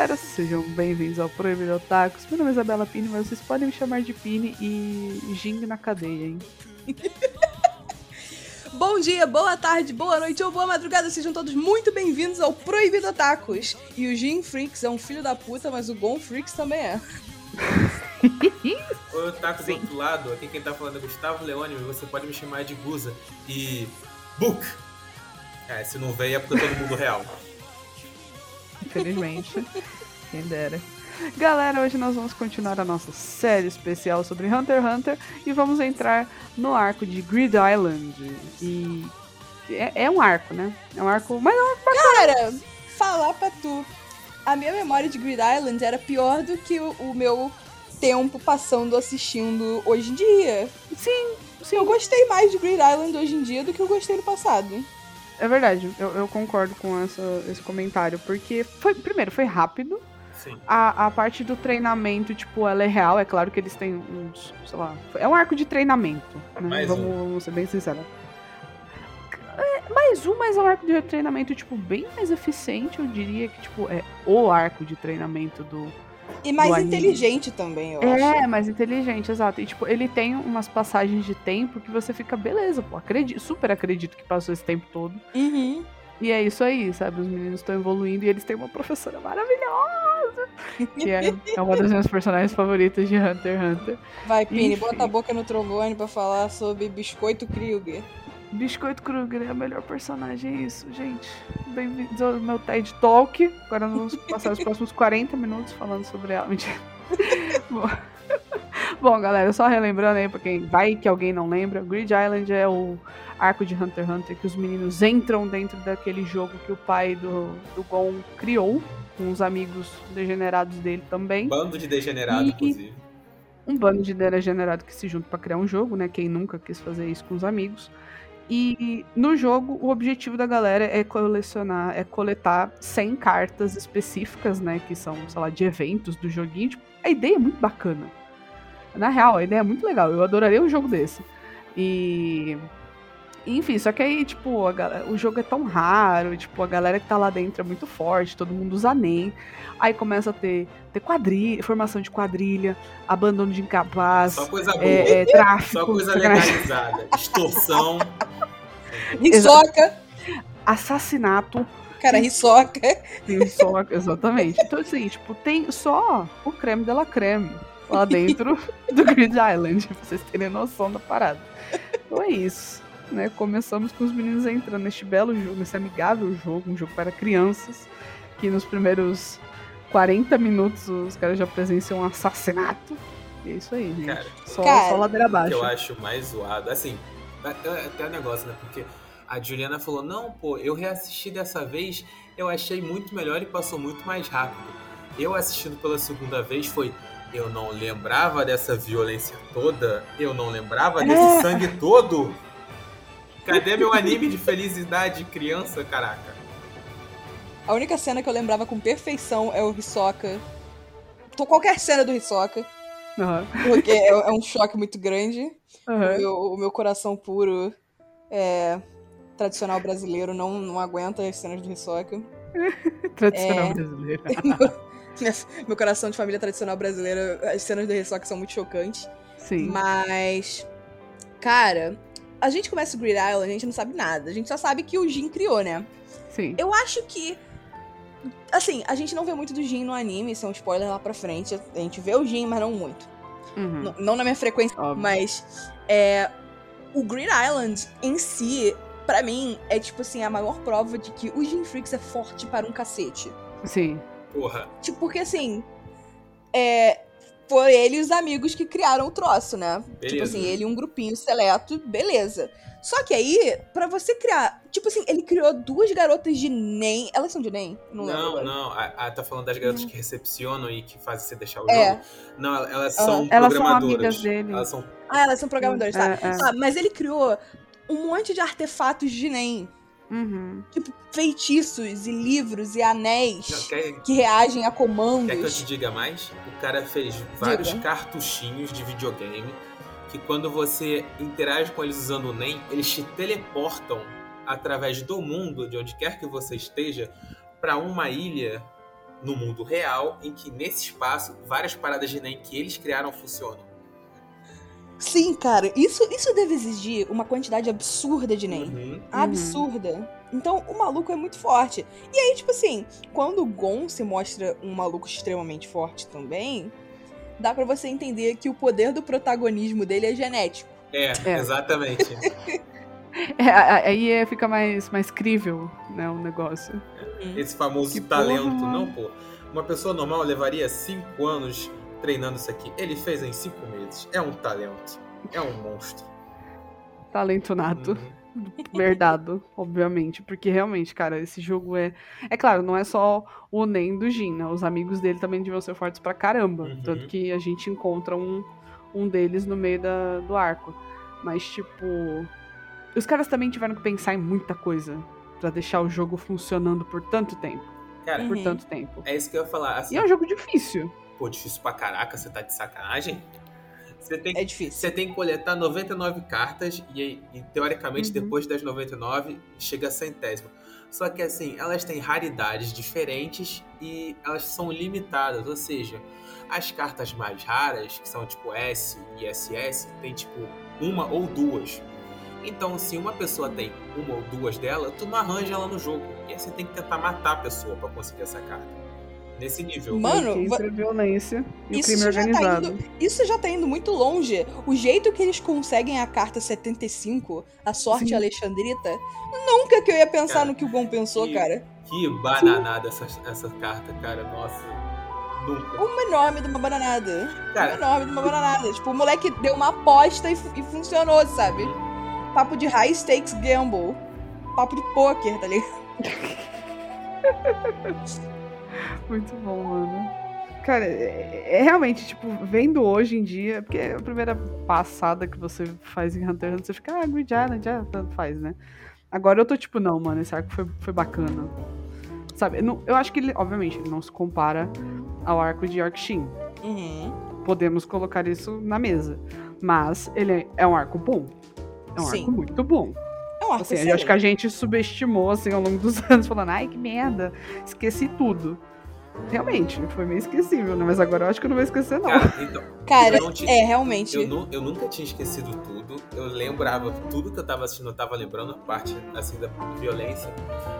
galera, sejam bem-vindos ao Proibido Otakus. Meu nome é Isabela Pini, mas vocês podem me chamar de Pini e Jing na cadeia, hein? Bom dia, boa tarde, boa noite ou boa madrugada, sejam todos muito bem-vindos ao Proibido Otakus. E o Jin Freaks é um filho da puta, mas o Gon Freaks também é. Oi, Otaku do outro lado, aqui quem tá falando é Gustavo Leone, você pode me chamar de Guza. E. Book! É, se não veio é porque todo mundo real. Infelizmente. Quem dera. Galera, hoje nós vamos continuar a nossa série especial sobre Hunter x Hunter e vamos entrar no arco de Grid Island. E é, é um arco, né? É um arco, mas é um arco bacana. Cara, falar pra tu, a minha memória de Grid Island era pior do que o, o meu tempo passando assistindo hoje em dia. Sim, sim. Eu gostei mais de Grid Island hoje em dia do que eu gostei no passado. É verdade, eu, eu concordo com essa, esse comentário, porque foi, primeiro, foi rápido. Sim. A, a parte do treinamento, tipo, ela é real. É claro que eles têm uns, sei lá, é um arco de treinamento, né? Mais vamos, um. vamos ser bem sinceros. É, mais um, mas é um arco de treinamento, tipo, bem mais eficiente, eu diria que, tipo, é o arco de treinamento do, E mais anime. inteligente também, eu É, acho. mais inteligente, exato. E, tipo, ele tem umas passagens de tempo que você fica, beleza, pô, acredito, super acredito que passou esse tempo todo. Uhum. E é isso aí, sabe? Os meninos estão evoluindo e eles têm uma professora maravilhosa. Que é, é uma das minhas personagens favoritas de Hunter x Hunter. Vai, Pini, bota a boca no trombone pra falar sobre Biscoito Krieger. Biscoito Kruger é a melhor personagem, é isso, gente. Bem-vindos ao meu TED Talk. Agora nós vamos passar os próximos 40 minutos falando sobre ela. Mentira. Bom. Bom, galera, só relembrando aí pra quem vai que alguém não lembra, Grid Island é o arco de Hunter x Hunter que os meninos entram dentro daquele jogo que o pai do, do Gon criou, com os amigos degenerados dele também. Bando de degenerado, E- inclusive. um bando de degenerado que se junta pra criar um jogo, né? Quem nunca quis fazer isso com os amigos. E no jogo, o objetivo da galera é colecionar, é coletar 100 cartas específicas, né? Que são, sei lá, de eventos do joguinho. Tipo, a ideia é muito bacana. Na real, a ideia é muito legal. Eu adoraria um jogo desse. E. Enfim, só que aí, tipo, a galera- o jogo é tão raro, tipo, a galera que tá lá dentro é muito forte, todo mundo usa NEM. Aí começa a ter, ter quadrilha, formação de quadrilha, abandono de incapaz, Só coisa boa. é, é, tráfico, Só coisa legalizada. Extorsão. Risoca! assassinato, Cara, risoca. tem só, exatamente. Então, assim, tipo, tem só o creme de la creme lá dentro do Grid Island, pra vocês terem noção da parada. Então é isso, né? Começamos com os meninos entrando neste belo jogo, nesse amigável jogo, um jogo para crianças, que nos primeiros 40 minutos os caras já presenciam um assassinato. E é isso aí, gente. Cara, só, Cara, só ladeira que abaixo. eu acho mais zoado. Assim, até até o negócio, né? Porque a Juliana falou: não, pô, eu reassisti dessa vez, eu achei muito melhor e passou muito mais rápido. Eu assistindo pela segunda vez foi. Eu não lembrava dessa violência toda, eu não lembrava desse É. sangue todo. Cadê meu anime de felicidade de criança, caraca? A única cena que eu lembrava com perfeição é o Hisoka. Tô qualquer cena do Hisoka, Aham, porque é, é um choque muito grande. aham. O, meu, o meu coração puro é, tradicional brasileiro não, não aguenta as cenas do Hisoka. Tradicional É. brasileiro. Meu coração de família tradicional brasileira, as cenas do Hisoka são muito chocantes. Sim. Mas, cara, a gente começa o Grid Island, a gente não sabe nada. A gente só sabe que o Jin criou, né? Sim. Eu acho que. Assim, a gente não vê muito do Jin no anime, isso é um spoiler lá pra frente. A gente vê o Jin, mas não muito. Uhum. Não na minha frequência, Óbvio. mas. É, o Green Island em si, pra mim, é tipo assim, a maior prova de que o Jin Freaks é forte para um cacete. Sim. Porra. Tipo, porque assim. É. Foi ele e os amigos que criaram o troço, né? Tipo Beleza. assim, ele e um grupinho seleto, beleza. Só que aí, pra você criar. Tipo assim, ele criou duas garotas de NEM. Elas são de NEM? Não, Não, não. A, a- tá falando das garotas que recepcionam e que fazem você deixar o É. jogo. Não, elas são Elas são programadoras. amigas dele. Elas são Ah, elas são programadoras, tá? É, é. Ah, mas ele criou um monte de artefatos de NEM. Uhum. Tipo, feitiços e livros e anéis Não, quer, que reagem a quer que eu te comandos. diga mais? O cara fez vários Diga. cartuchinhos de videogame que quando você interage com eles usando o NEM, eles te teleportam através do mundo, de onde quer que você esteja, pra uma ilha no mundo real, em que nesse espaço várias paradas de NEM que eles criaram funcionam. Sim, cara, isso, isso deve exigir uma quantidade absurda de NEM. Uhum. Absurda. Então, o maluco é muito forte. E aí, tipo assim, quando o Gon se mostra um maluco extremamente forte também, dá pra você entender que o poder do protagonismo dele é genético. É, É. exatamente. É, aí é- fica mais, mais crível, né, o negócio. Esse famoso Que talento. porra, Não, pô. Uma pessoa normal levaria cinco anos treinando isso aqui. Ele fez em cinco meses. É um talento. É um monstro. Talento nato. Uhum. Verdado, obviamente. Porque realmente, cara, esse jogo é. É claro, não é só o Nen do Jin, né? Os amigos dele também deviam ser fortes pra caramba. Uhum. Tanto que a gente encontra um, um deles no meio da, do arco. Mas, tipo. Os caras também tiveram que pensar em muita coisa pra deixar o jogo funcionando por tanto tempo. Cara, Por Uhum. tanto tempo. é isso que eu ia falar. Assim, E é um jogo difícil. Pô, difícil pra caraca, você tá de sacanagem? Você tem, É difícil. você tem que coletar 99 cartas e, e, teoricamente, Uhum. depois das 99, chega a centésima. Só que assim, elas têm raridades diferentes e elas são limitadas, ou seja, as cartas mais raras, que são tipo S e SS, tem tipo uma ou duas. Então, se uma pessoa tem uma ou duas dela, tu não arranja ela no jogo. E aí você tem que tentar matar a pessoa pra conseguir essa carta. Nesse nível. Mano, é violência e crime já tá organizado. indo- Isso já tá indo muito longe. O jeito que eles conseguem a carta 75, a sorte Sim. Alexandrita, nunca que eu ia pensar Cara, no que o Gon pensou, que- cara. Que bananada essa, essa carta, cara. Nossa. Nunca. Uma enorme de uma bananada. Uma Cara, enorme de uma bananada. Tipo, o moleque deu uma aposta e, e funcionou, sabe? Papo de high stakes gamble. Papo de poker, tá ligado? Muito bom, mano. Cara, é, é realmente, tipo, vendo hoje em dia, porque a primeira passada que você faz em Hunter x Hunter, você fica, ah, Grid Island, já tanto faz, né? Agora eu tô tipo, não, mano, esse arco foi, foi bacana. Sabe, eu não- eu acho que ele, obviamente, ele não se compara ao arco de Yorkshin. Uhum. Podemos colocar isso na mesa. Mas ele é, é um arco bom. É um Sim. arco muito bom. Arco Assim, eu acho que a gente subestimou, assim, ao longo dos anos, falando, ai, que merda, esqueci tudo. Realmente, foi meio esquecível, né? Mas agora eu acho que eu não vou esquecer, não. cara, então, Cara, eu não te- é, realmente. Eu, nu- eu nunca tinha esquecido tudo. Eu lembrava tudo que eu tava assistindo, eu tava lembrando a parte assim da violência.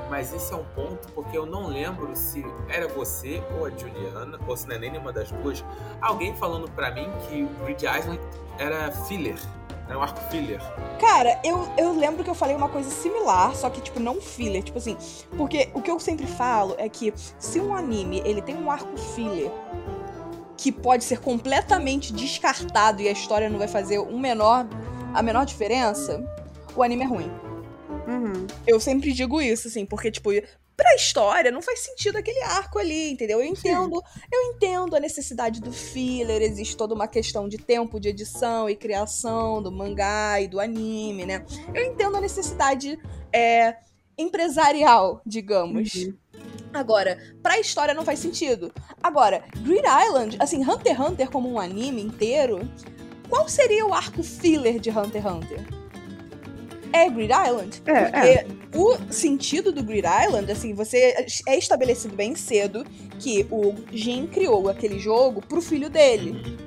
Mas esse é um ponto porque eu não lembro se era você ou a Juliana, ou se não é nem nenhuma das duas, alguém falando pra mim que o Grid Island era filler. Era um arco filler. Cara, eu, eu lembro que eu falei uma coisa similar, só que, tipo, não filler. Tipo assim, porque o que eu sempre falo é que se um anime, ele tem um arco filler que pode ser completamente descartado e a história não vai fazer um menor, a menor diferença, o anime é ruim. Uhum. Eu sempre digo isso, assim, porque, tipo, pra história não faz sentido aquele arco ali, entendeu? Eu entendo, eu entendo a necessidade do filler, existe toda uma questão de tempo de edição e criação do mangá e do anime, né? Eu entendo a necessidade é, empresarial, digamos. Uhum. Agora, pra história não faz sentido. Agora, Grid Island, assim, Hunter x Hunter como um anime inteiro, qual seria o arco filler de Hunter x Hunter? É Grid Island. É, porque é. o sentido do Grid Island, assim, você é estabelecido bem cedo que o Jin criou aquele jogo pro filho dele.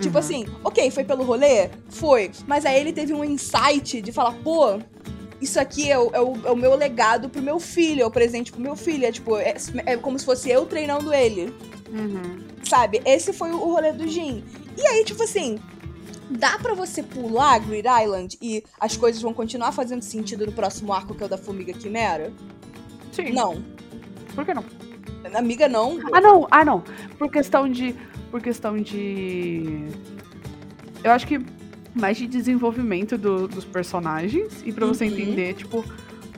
Tipo Uhum. assim, ok, foi pelo rolê? Foi. Mas aí ele teve um insight de falar, pô, isso aqui é o, é o- é o meu legado pro meu filho, é o presente pro meu filho. É tipo, é, é como se fosse eu treinando ele. Uhum. Sabe? Esse foi o rolê do Jin. E aí, tipo assim, dá pra você pular Grid Island e as coisas vão continuar fazendo sentido no próximo arco, que é o da Formiga Quimera? Sim. Não. Por que não? Amiga, não. Ah, não. Ah, não. Por questão de. Por questão de. Eu acho que mais de desenvolvimento do- dos personagens e pra você Uhum. entender, tipo,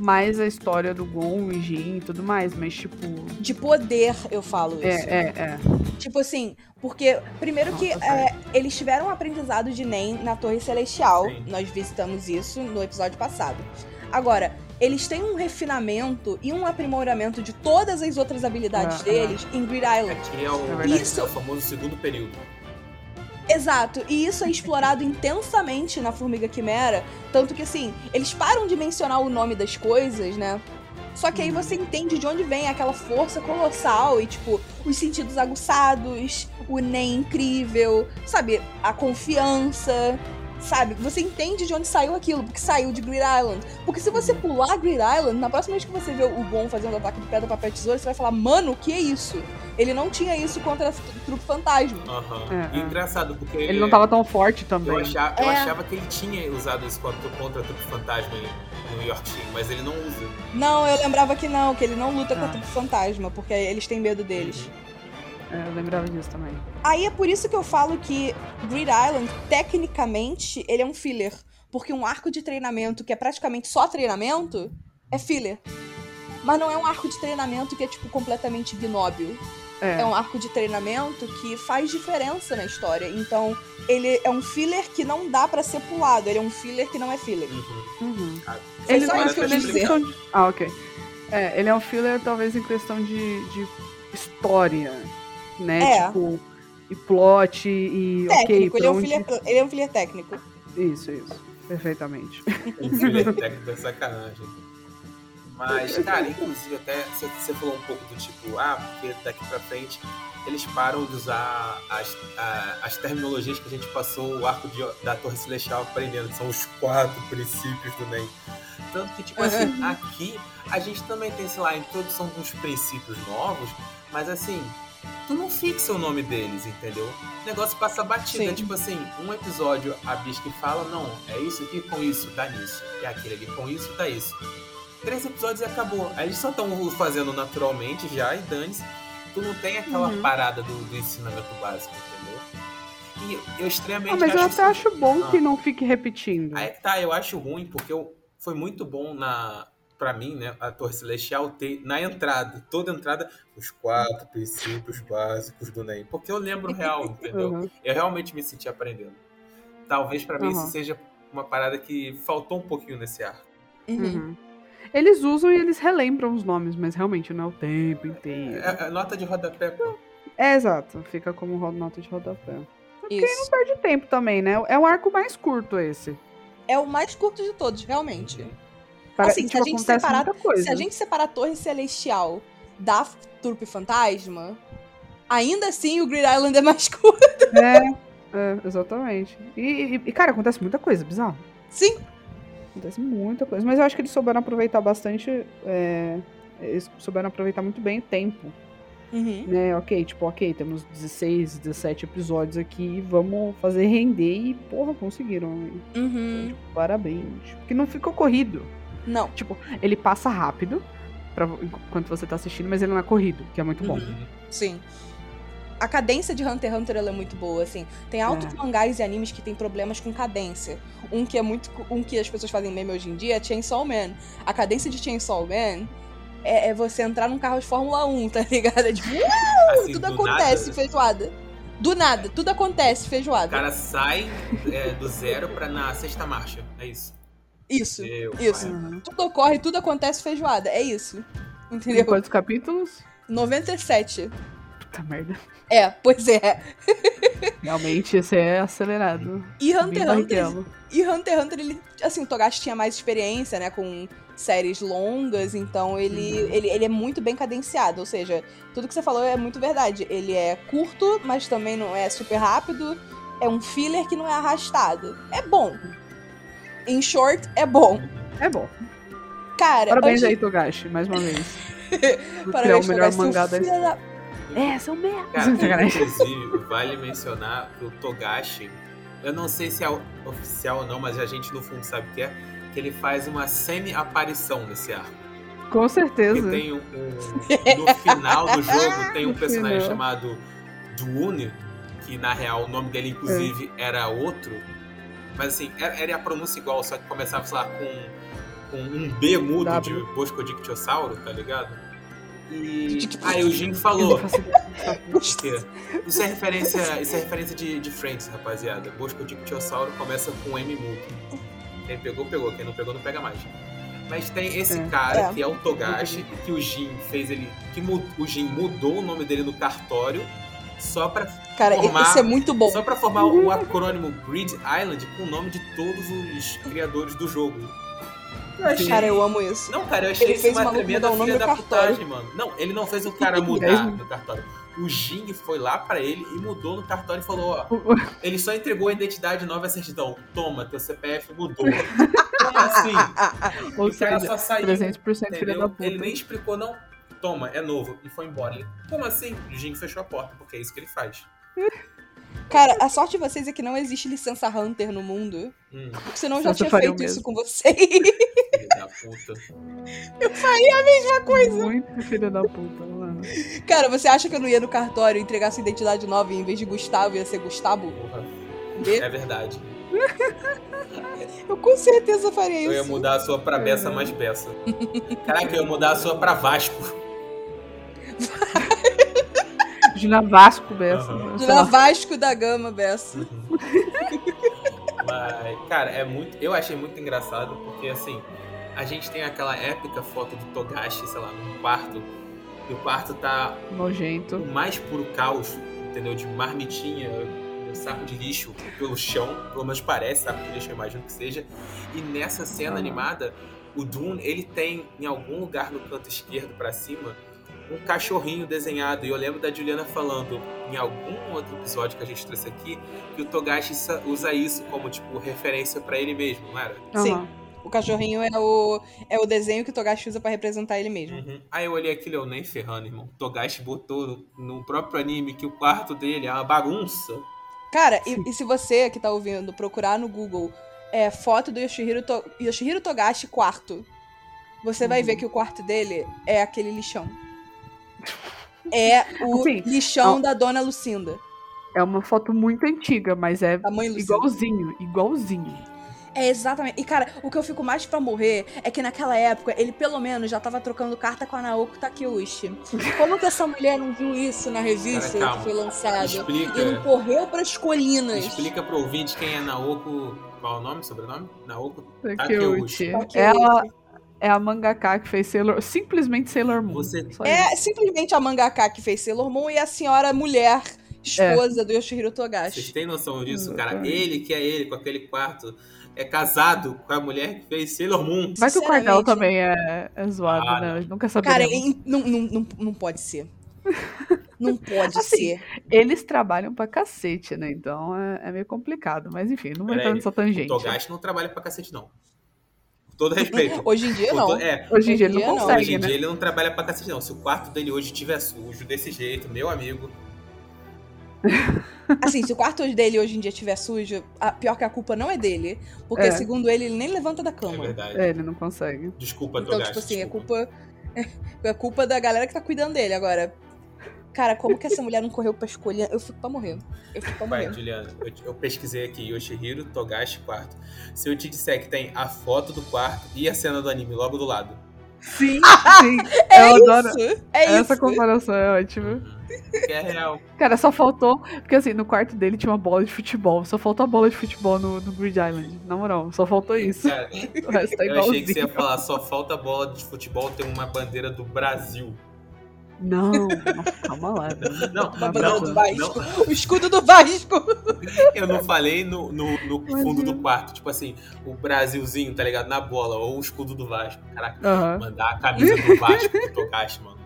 mais a história do Gon e Jin e tudo mais. Mas, tipo. De poder, eu falo isso. É, é, é. Tipo assim, porque primeiro que é, eles tiveram um aprendizado de Nen na Torre Celestial. Sim. Nós visitamos isso no episódio passado. Agora, eles têm um refinamento e um aprimoramento de todas as outras habilidades Aham. deles em Grid Island. Aqui é o, É verdade. Isso- é o famoso segundo período. Exato, e isso é explorado intensamente na Formiga Quimera, tanto que assim, eles param de mencionar o nome das coisas, né? Só que aí você entende de onde vem aquela força colossal e, tipo, os sentidos aguçados, o NEM incrível, sabe? A confiança, sabe? Você entende de onde saiu aquilo, porque saiu de Greed Island. Porque se você pular Greed Island, na próxima vez que você vê o Gon fazendo ataque de pedra, papel, tesoura, você vai falar, mano, o que é isso? Ele não tinha isso contra a trupe fantasma. Aham. É, E é. engraçado, porque Ele não tava tão forte Eu também. achava, eu É. achava que ele tinha usado isso contra, contra a trupe fantasma no Yorkshire, mas ele não usa. Não, eu lembrava que não, que ele não luta Ah. trupe fantasma, porque eles têm medo deles. É, eu lembrava disso também. Aí é por isso que eu falo que Greed Island, tecnicamente, ele é um filler. Porque um arco de treinamento que é praticamente só treinamento é filler. Mas não é um arco de treinamento que é, tipo, completamente ignóbil. É, É um arco de treinamento que faz diferença na história. Então, ele é um filler que não dá pra ser pulado. Ele é um filler que não é filler. Uhum. uhum. Ah, Ele só não é isso que eu quis dizer. de... Ah, ok. É, ele é um filler talvez em questão de, de história, né? É. Tipo, e plot, e ok, Técnico, ele é, um onde... filler, ele é um filler técnico. Isso, isso. Perfeitamente. Um filler técnico é sacanagem. Mas, cara, inclusive até você falou um pouco do tipo, ah, porque daqui pra frente eles param de usar as, a- as terminologias que a gente passou o arco de- da Torre Celestial aprendendo, são os quatro princípios do NEM. Tanto que, tipo assim, aqui a gente também tem, sei lá, a introdução de uns princípios novos, mas assim, tu não fixa o nome deles, entendeu? O negócio passa batida. Sim. Tipo assim, um episódio a Bisque fala, não, é isso aqui com isso, dá nisso. E aquele ali com isso, dá isso. Três episódios e acabou. Aí eles só estão fazendo naturalmente já e dane-se. Tu não tem aquela Uhum. parada do, do ensinamento básico, entendeu? E eu extremamente Ah, mas eu até isso- acho bom Ah. que não fique repetindo. Aí tá, eu acho ruim, porque eu, foi muito bom na. Pra mim, né, a Torre Celestial ter na entrada, toda entrada, os quatro princípios básicos do NEM. Porque eu lembro real, entendeu? Uhum. Eu realmente me senti aprendendo. Talvez pra mim Uhum. isso seja uma parada que faltou um pouquinho nesse arco. Uhum. Eles usam e eles relembram os nomes, mas realmente não é o tempo inteiro. É, é nota de rodapé. É, exato. Fica como nota de rodapé. Isso. Perde tempo também, né? É um arco mais curto esse. É o mais curto de todos, realmente. Para- Assim, se a gente acontece separar- muita coisa. Se a gente separar a Torre Celestial da Trupe Fantasma, ainda assim o Green Island é mais curto. É, é, exatamente. E, e- e, cara, acontece muita coisa, bizarro. Sim. Acontece muita coisa. Mas eu acho que eles souberam aproveitar bastante. é, eles souberam aproveitar muito bem o tempo. Uhum. Né? Ok, tipo, ok, temos 16, 17 episódios aqui. Vamos fazer render e, porra, conseguiram. né? Uhum. Parabéns. Porque não ficou corrido. Não. Tipo, ele passa rápido pra, enquanto você tá assistindo, mas ele não é corrido, que é muito bom. Uhum. Sim. A cadência de Hunter x Hunter ela é muito boa, assim. Tem altos É. mangás e animes que tem problemas com cadência. Um que é muito. Um que as pessoas fazem meme hoje em dia é Chainsaw Man. A cadência de Chainsaw Man é, é você entrar num carro de Fórmula 1, tá ligado? É tipo, uh, Assim, tudo do acontece, nada, feijoada. Do nada, tudo acontece, o feijoada. cara sai é, do zero pra na sexta marcha. É isso. Isso. Meu isso. pai. Uhum. Tudo ocorre, tudo acontece, feijoada. É isso. Tem Entendeu? quantos capítulos? 97. Puta merda. É, pois é. Realmente, esse é acelerado. E Hunter x Hunter. E Hunter x Hunter, ele, assim, o Togashi tinha mais experiência, né, com séries longas, então ele, Uhum. ele, ele é muito bem cadenciado, ou seja, tudo que você falou é muito verdade. Ele é curto, mas também não é super rápido, é um filler que não é arrastado. É bom. Em short, é bom. É bom. Cara, Parabéns aí, Togashi, mais uma vez. Parabéns, o melhor Togashi, mangá da da... É, são merda. Cara, inclusive, vale mencionar que o Togashi, eu não sei se é oficial ou não, mas a gente no fundo sabe que é, que ele faz uma semi-aparição nesse arco. Com certeza. tem um, um- no final do jogo tem um personagem chamado Dune, que na real o nome dele inclusive era outro, mas assim, era, era a pronúncia igual, só que começava, sei lá, com, com um B mudo W. de Boscodictiosauro, tá ligado? E Tipo, aí o Jim falou, Isso é referência, isso é referência de, de Friends, rapaziada. Boscodictiosauro começa com M mudo. Quem pegou, pegou. Quem não pegou, não pega mais. Mas tem esse É. cara, É. que é o Togashi, que o Jin fez ele... Que o Jin mudou o nome dele no cartório só pra, Cara, formar- isso é muito bom. só pra formar o acrônimo Grid Island com o nome de todos os criadores do jogo. Eu achei... Cara, eu amo isso. Não, cara, eu achei Ele isso fez uma tremenda mudar o nome filha do da cartório. putagem, mano. Não, ele não fez o cara mudar no cartório. O Jing foi lá pra ele e mudou no cartório e falou, ó, ele só entregou a identidade nova e a certidão. Toma, teu CPF mudou. Como assim? Ou o cara seja, só saiu, 300% filha da puta. Ele nem explicou, não. Toma, é novo. E foi embora. Ele, Como assim? O Jing fechou a porta, porque é isso que ele faz. Cara, a sorte de vocês é que não existe licença Hunter no mundo. Hum, Porque senão eu já tinha faria feito isso mesmo. com vocês. filho da puta. Muito filha da puta, mano. Cara, você acha que eu não ia no cartório entregar sua identidade nova e em vez de Gustavo ia ser Gustavo? Porra. É verdade. Eu com certeza faria Eu ia isso. mudar a sua pra Beça mais Beça. Caraca, eu ia mudar a sua pra Vasco. Gina Vasco, Bessa. Aham. De lá Vasco da Gama, Bessa. Mas, cara, é muito. Eu achei muito engraçado, porque assim, a gente tem aquela épica foto do Togashi, sei lá, num quarto. E o quarto tá Nojento. o mais puro caos, entendeu? De marmitinha, um saco de lixo pelo chão, pelo menos parece saco de lixo, eu imagino que seja. E nessa cena Uhum. animada, o Dune, ele tem em algum lugar no canto esquerdo pra cima um cachorrinho desenhado. E eu lembro da Juliana falando em algum outro episódio que a gente trouxe aqui que o Togashi sa- usa isso como tipo referência pra ele mesmo, não era? Sim. O cachorrinho é o, é o desenho que o Togashi usa pra representar ele mesmo. Uhum. Aí eu olhei aquilo, eu nem ferrando, irmão. Togashi botou no, no próprio anime que o quarto dele é uma bagunça. Cara, e, e se você que tá ouvindo procurar no Google é, foto do Yoshihiro, To- Yoshihiro Togashi quarto, você vai Uhum. ver que o quarto dele é aquele lixão. É o Assim, lixão ó. da dona Lucinda. É uma foto muito antiga, mas é igualzinho, igualzinho. É exatamente. E, cara, o que eu fico mais pra morrer é que naquela época ele pelo menos já tava trocando carta com a Naoko Takeuchi. Como que essa mulher não viu isso na revista Cara, que foi lançada? Explica, E não correu pras colinas. explica pro ouvinte quem é Naoko. Qual é o nome, sobrenome? Naoko Takeuchi. Takeuchi. Ela é a mangaka que fez Sailor... Simplesmente Sailor Moon. Você- É isso. simplesmente a mangaka que fez Sailor Moon e a senhora mulher, esposa do Yoshihiro Vocês Togashi. têm noção disso, cara? Exatamente. Ele, que é ele, com aquele quarto, é casado com a mulher que fez Sailor Moon. Vai que o quartel também é, é zoado, Ah, né? não. Nunca Cara, saberemos. em- não, não, não, não pode ser. Não pode Assim, ser. Eles trabalham pra cacete, né? Então é, é meio complicado. Mas enfim, não vou entrar nessa O tangente. Togashi não trabalha pra cacete, não. Todo respeito. Hoje em dia, não. to- É, Hoje em dia ele não consegue, hoje em né? dia ele não trabalha pra cacete, não. Se o quarto dele hoje estiver sujo desse jeito, meu amigo. Assim, se o quarto dele hoje em dia estiver sujo, a, pior que a culpa não é dele. Porque, É. segundo ele, ele nem levanta da É cama. verdade. É, ele não consegue. Desculpa, então, tipo assim, é desculpa. culpa. É culpa da galera que tá cuidando dele. Agora, cara, como que essa mulher não correu pra escolher? Eu fico pra morrer. Eu fico pra Vai, morrer. Juliana, eu, eu pesquisei aqui Yoshihiro Togashi quarto. Se eu te disser que tem a foto do quarto e a cena do anime logo do lado. Sim, sim. É eu isso! adoro. É Essa isso! comparação é ótima. Que é real. Cara, só faltou. Porque assim, no quarto dele tinha uma bola de futebol. Só faltou a bola de futebol no, no Grid Island. Na moral, só faltou isso. Cara, O resto tá eu igualzinho. achei que você ia falar, só falta bola de futebol ter uma bandeira do Brasil. Não, não, calma lá. Não, Uma Não, bandeira não, do não, Vasco. O escudo do Vasco! Eu não falei no, no, no fundo do quarto, tipo assim, o Brasilzinho, tá ligado? Na bola, ou o escudo do Vasco. Caraca, mandar a camisa do Vasco pro Togashi, mano.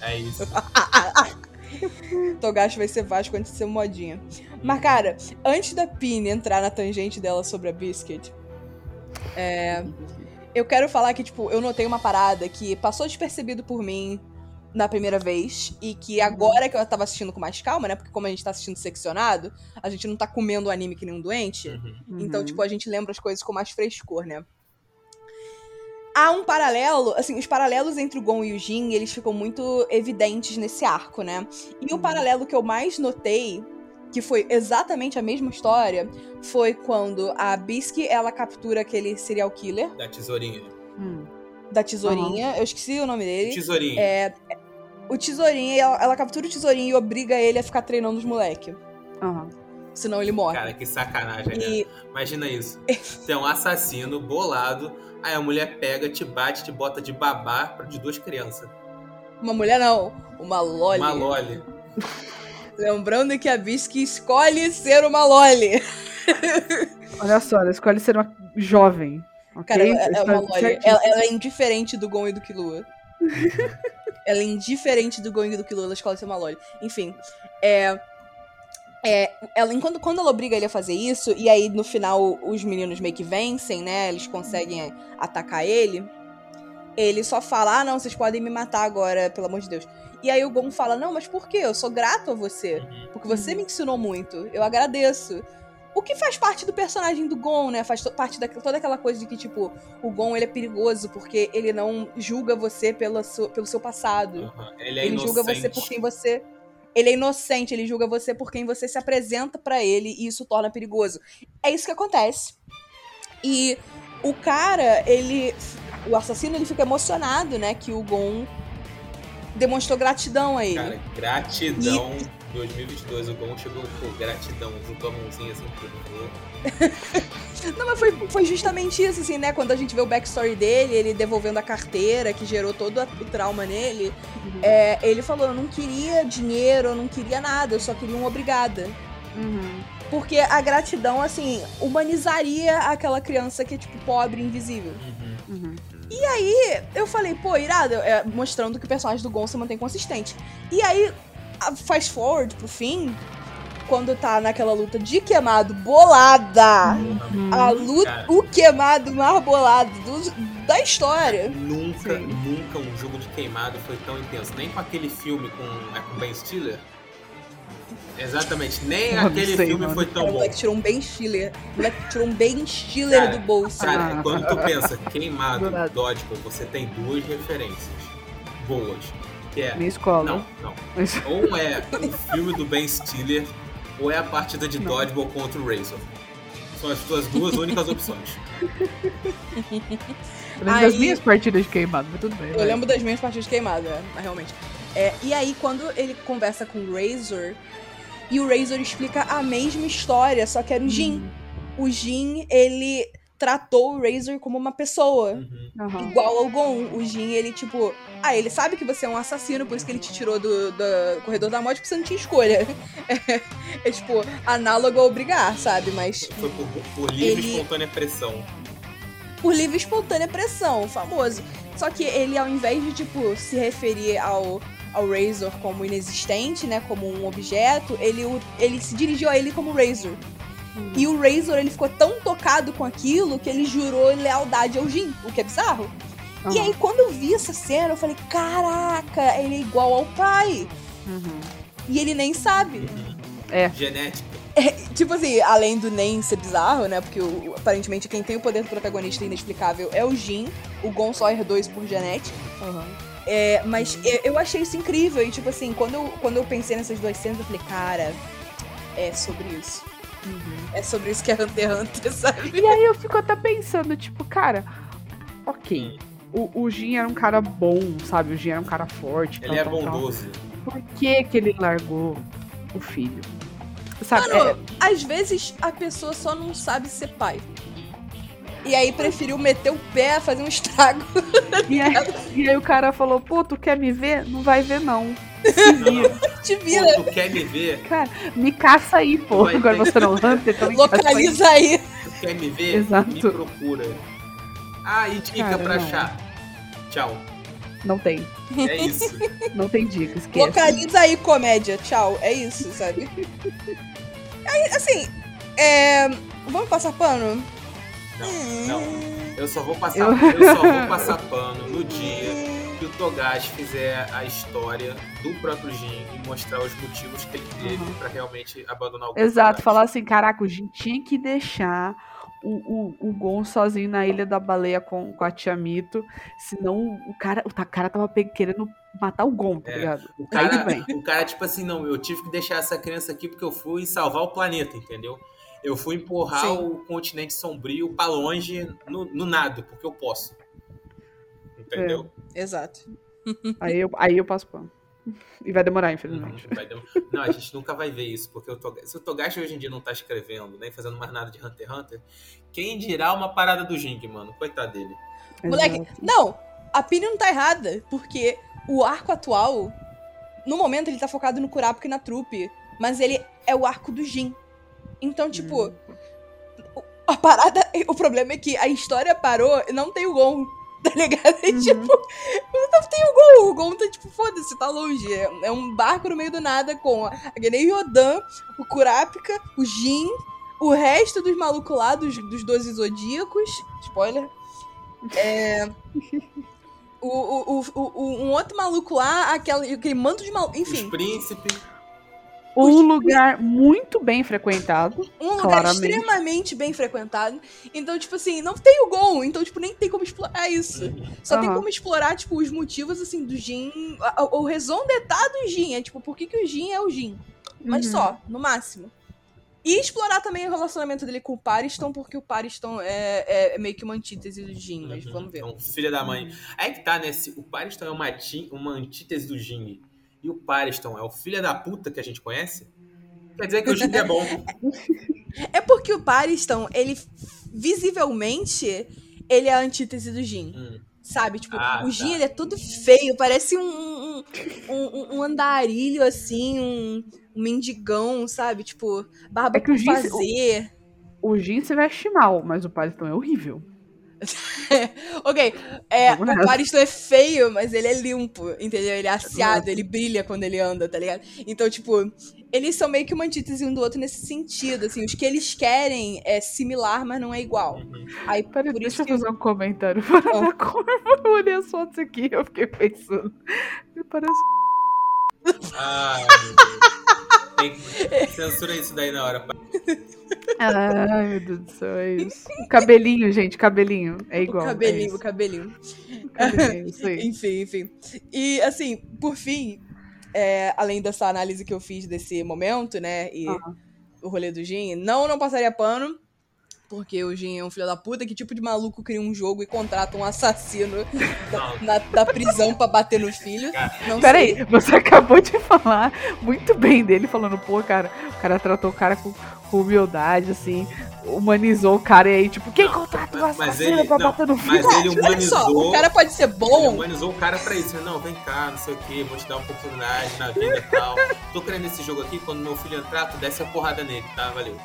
É isso. Togashi vai ser Vasco antes de ser modinha. Mas, cara, antes da Pini entrar na tangente dela sobre a Biscuit, é, eu quero falar que, tipo, eu notei uma parada que passou despercebido por mim na primeira vez e que agora que eu tava assistindo com mais calma, né? Porque como a gente tá assistindo seccionado, a gente não tá comendo o anime que nem um doente. Uhum. Então, Uhum. tipo, a gente lembra as coisas com mais frescor, né? Há um paralelo, assim, os paralelos entre o Gon e o Jin, eles ficam muito evidentes nesse arco, né? E o Uhum. paralelo que eu mais notei, que foi exatamente a mesma história, foi quando a Bisky, ela captura aquele serial killer Da tesourinha. Hum. da tesourinha, eu esqueci o nome dele. Tesourinha. É, o tesourinha, ela, ela captura o tesourinho e obriga ele a ficar treinando os moleques. Aham. Senão ele morre. Cara, que sacanagem, né? e Imagina isso. Tem um assassino bolado, aí a mulher pega, te bate, te bota de babá de duas crianças. uma mulher não, uma loli. Uma loli. Lembrando que a Bisky escolhe ser uma Loli. Olha só, ela escolhe ser uma jovem. ok? Cara, ela, ela é uma loli. Ela, ela é indiferente do Gon e do Killua. ela é indiferente do Gon e do Killua, ela escolhe ser uma loli. Enfim, é... É, ela, enquanto, quando ela obriga ele a fazer isso, e aí no final os meninos meio que vencem, né? Eles conseguem atacar ele. Ele só fala: Ah, não, vocês podem me matar agora, pelo amor de Deus. E aí o Gon fala: Não, mas por quê? Eu sou grato a você. Porque você me ensinou muito. Eu agradeço. O que faz parte do personagem do Gon, né? Faz parte da toda aquela coisa de que, tipo, o Gon ele é perigoso porque ele não julga você pela pelo seu passado. Uhum. Ele é ele julga você por quem você. Ele é inocente, ele julga você por quem você se apresenta pra ele e isso torna perigoso. É isso que acontece. E o cara, ele. O assassino, ele fica emocionado, né? Que o Gon demonstrou gratidão a ele. Cara, gratidão. 2022, o Gon chegou com gratidão, juntou a mãozinha assim pro. Não, mas foi, foi justamente isso, assim, né? Quando a gente vê o backstory dele, ele devolvendo a carteira, que gerou todo o trauma nele, é, ele falou: eu não queria dinheiro, eu não queria nada, eu só queria um obrigada. Uhum. Porque a gratidão, assim, humanizaria aquela criança que é, tipo, pobre, invisível. Uhum. Uhum. E aí, eu falei, pô, irado, é, mostrando que o personagem do Gon se mantém consistente. E aí, faz forward pro fim, quando tá naquela luta de queimado bolada. Uhum. A luta, Cara. o queimado mais bolado do- da história. Nunca, Sim. nunca um jogo de queimado foi tão intenso. Nem com aquele filme com, é com Ben Stiller. Exatamente, nem não aquele sei, filme mano. foi Cara, tão o bom. moleque tirou um Ben Stiller. O moleque tirou um Ben Stiller Cara, do bolso. Cara, Ah. quando tu pensa queimado. Dodgeball, você tem duas referências boas. Que é. Minha escola. Não, não. Mas- Ou é o filme do Ben Stiller, ou é a partida de Não. Dodgeball contra o Razor. São as tuas duas únicas opções. Eu lembro das Aí- minhas partidas de queimado, mas tudo bem. Eu vai. lembro das minhas partidas queimadas, é, mas realmente. É, e aí, quando ele conversa com o Razor, e o Razor explica a mesma história, só que era o Jin. O Jin, ele tratou o Razor como uma pessoa. Uhum. Igual ao Gon. O Jin, ele, tipo... Ah, ele sabe que você é um assassino, por isso que ele te tirou do, do corredor da morte, porque você não tinha escolha. É, é, tipo, análogo a obrigar, sabe? Mas Foi por, por livre e Ele- espontânea pressão. por livre e espontânea pressão, famoso. Só que ele, ao invés de, tipo, se referir ao, ao Razor como inexistente, né, como um objeto, ele, o- ele se dirigiu a ele como Razor. E o Razor, ele ficou tão tocado com aquilo que ele jurou lealdade ao Jin, o que é bizarro. E Aham. aí, quando eu vi essa cena, eu falei, caraca, ele é igual ao pai. Uhum. E ele nem sabe. É. Genética. Tipo assim, além do nem ser bizarro, né? Porque o- aparentemente quem tem o poder do protagonista inexplicável é o Jin. O Gon só herdou isso por genética. É, mas eu, eu achei isso incrível. E tipo assim, quando eu, quando eu pensei nessas duas cenas, eu falei, cara, é sobre isso. É sobre isso que é Hunter x Hunter, sabe? E aí eu fico até pensando, tipo, cara, ok. O, o Jin era um cara bom, sabe? O Jin era um cara forte. Ele tal, é tal, tal. bondoso. Por que que ele largou o filho? Sabe? Mano, às vezes a pessoa só não sabe ser pai. E aí preferiu meter o pé, fazer um estrago. É, e, aí, e aí o cara falou, pô, tu quer me ver? Não vai ver, não. Se vira. Pô, tu quer me ver? Cara, me caça aí, pô. Vai Agora você não Hunter, então me caça aí. localiza aí. Tu quer me ver? Exato. Me procura. Ah, e dica Cara, pra não. achar. Tchau. Não tem. É isso. Não tem dica, esquece. Localiza aí, comédia. Tchau. É isso, sabe? Aí, assim, é... Vamos passar pano? Não, não. Eu só vou passar, Eu- eu só vou passar pano no dia que o Togashi fizer a história do próprio Jin e mostrar os motivos que ele teve Uhum. pra realmente abandonar o Exato, Togashi. falar assim, caraca, o Jin tinha que deixar o, o, o Gon sozinho na Ilha da Baleia com, com a Tia Mito, senão o cara, o cara tava querendo matar o Gon, tá É, ligado? O cara, o cara, tipo assim, não, eu tive que deixar essa criança aqui porque eu fui salvar o planeta, entendeu? Eu fui empurrar Sim. o continente sombrio pra longe no, no nada, porque eu posso. Entendeu? Exato. Aí eu, aí eu passo pano. E vai demorar, infelizmente. Não, vai dem- não, a gente nunca vai ver isso, porque o se o Togashi hoje em dia não tá escrevendo, nem fazendo mais nada de Hunter x Hunter, quem dirá uma parada do Jing, mano? Coitado dele. Moleque, Exato. não, a Pini não tá errada, porque o arco atual, no momento ele tá focado no Kurapika e na trupe, mas ele é o arco do Jin. Então, tipo, Hum. a parada. O problema é que a história parou e não tem o Gon. Tá ligado? E, Uhum. tipo, não tem o Gon. O Gon tá, tipo, foda-se, tá longe. É, é um barco no meio do nada com a Genei Yodan, o Kurapika, o Jin, o resto dos malucos lá, dos, dos 12 zodíacos. Spoiler. É. O, o, o, o- um outro maluco lá, aquele, aquele manto de maluco. Enfim, Os príncipes. Um lugar muito bem frequentado. um lugar Claramente. extremamente bem frequentado. Então, tipo assim, não tem o Gon, então, tipo, nem tem como explorar isso. Só tem Aham. como explorar, tipo, os motivos, assim, do Jin. O raison d'etat do Jin. É, tipo, por que, que o Jin é o Jin. Mas Uhum. só, no máximo. E explorar também o relacionamento dele com o Pariston, porque o Pariston é, é- é meio que uma antítese do Jin, mas vamos ver. Então, filha da mãe. Aí que tá, né? Se o Pariston é uma, uma antítese do Jing e o Pariston é o filho da puta que a gente conhece, quer dizer que o Jing é bom. É porque o Pariston, ele visivelmente, ele é a antítese do Jin. Hum. Sabe? Tipo, Ah, o Jin, tá. ele é todo feio, parece um, um, um, um andarilho, assim, um, um mendigão, sabe? Tipo, barba É que o por Jin- fazer. O Jin se veste mal, mas o Pariston é horrível. ok, é, o. Pariston é feio, mas ele é limpo, entendeu? Ele é aciado, ele brilha quando ele anda, tá ligado? Então, tipo, eles são meio que uma antítese um do outro nesse sentido, assim. Os que eles querem é similar, mas não é igual. Uhum. Aí, Peraí, por deixa isso eu que... fazer um comentário fora Ah. da curva. Eu olhei as fotos aqui eu fiquei pensando. Ele parece. Ai, meu Deus. Tem que- Censura isso daí na hora. pai. Ai, meu Deus do céu, é isso. Cabelinho, gente, cabelinho. É igual. o é cabelinho, isso. o cabelinho. Cabelinho, é isso aí. Enfim, enfim. E, assim, por fim, é, além dessa análise que eu fiz desse momento, né, e Aham. o rolê do Jin, não, não passaria pano, porque o Jin é um filho da puta. Que tipo de maluco cria um jogo e contrata um assassino Não, na, da prisão pra bater no filho? Não Peraí, sei. você acabou de falar muito bem dele, falando, pô, cara, o cara tratou o cara com, com humildade, assim, humanizou o cara e aí, tipo, quem contrata um mas assassino ele- pra não, bater no mas filho? ele Olha só, humanizou. o cara pode ser Ele bom. humanizou o cara pra isso. Não, vem cá, não sei o que, vou te dar uma oportunidade na vida e tal. Tô querendo esse jogo aqui, quando meu filho entrar, tu desce a porrada nele, tá? Valeu.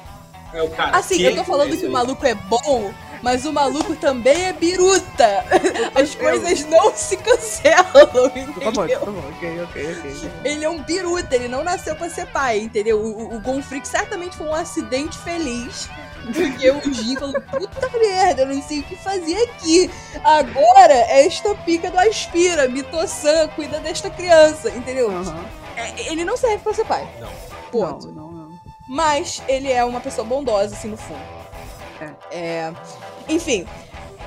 É o cara. Assim, eu tô falando que o maluco é bom, mas o maluco também é biruta. As coisas não se cancelam, Tá bom, entendeu? tá bom, ok, ok, ok. Ele é um biruta, ele não nasceu pra ser pai, entendeu? O, o, Gonfrix certamente foi um acidente feliz. Porque o Jin falou, puta merda, eu não sei o que fazer aqui. Agora é esta pica do Aspira, Mito-san, cuida desta criança, entendeu? É, ele não serve pra ser pai. Não. Ponto. Não, não. Mas ele é uma pessoa bondosa, assim, no fundo. É. Enfim,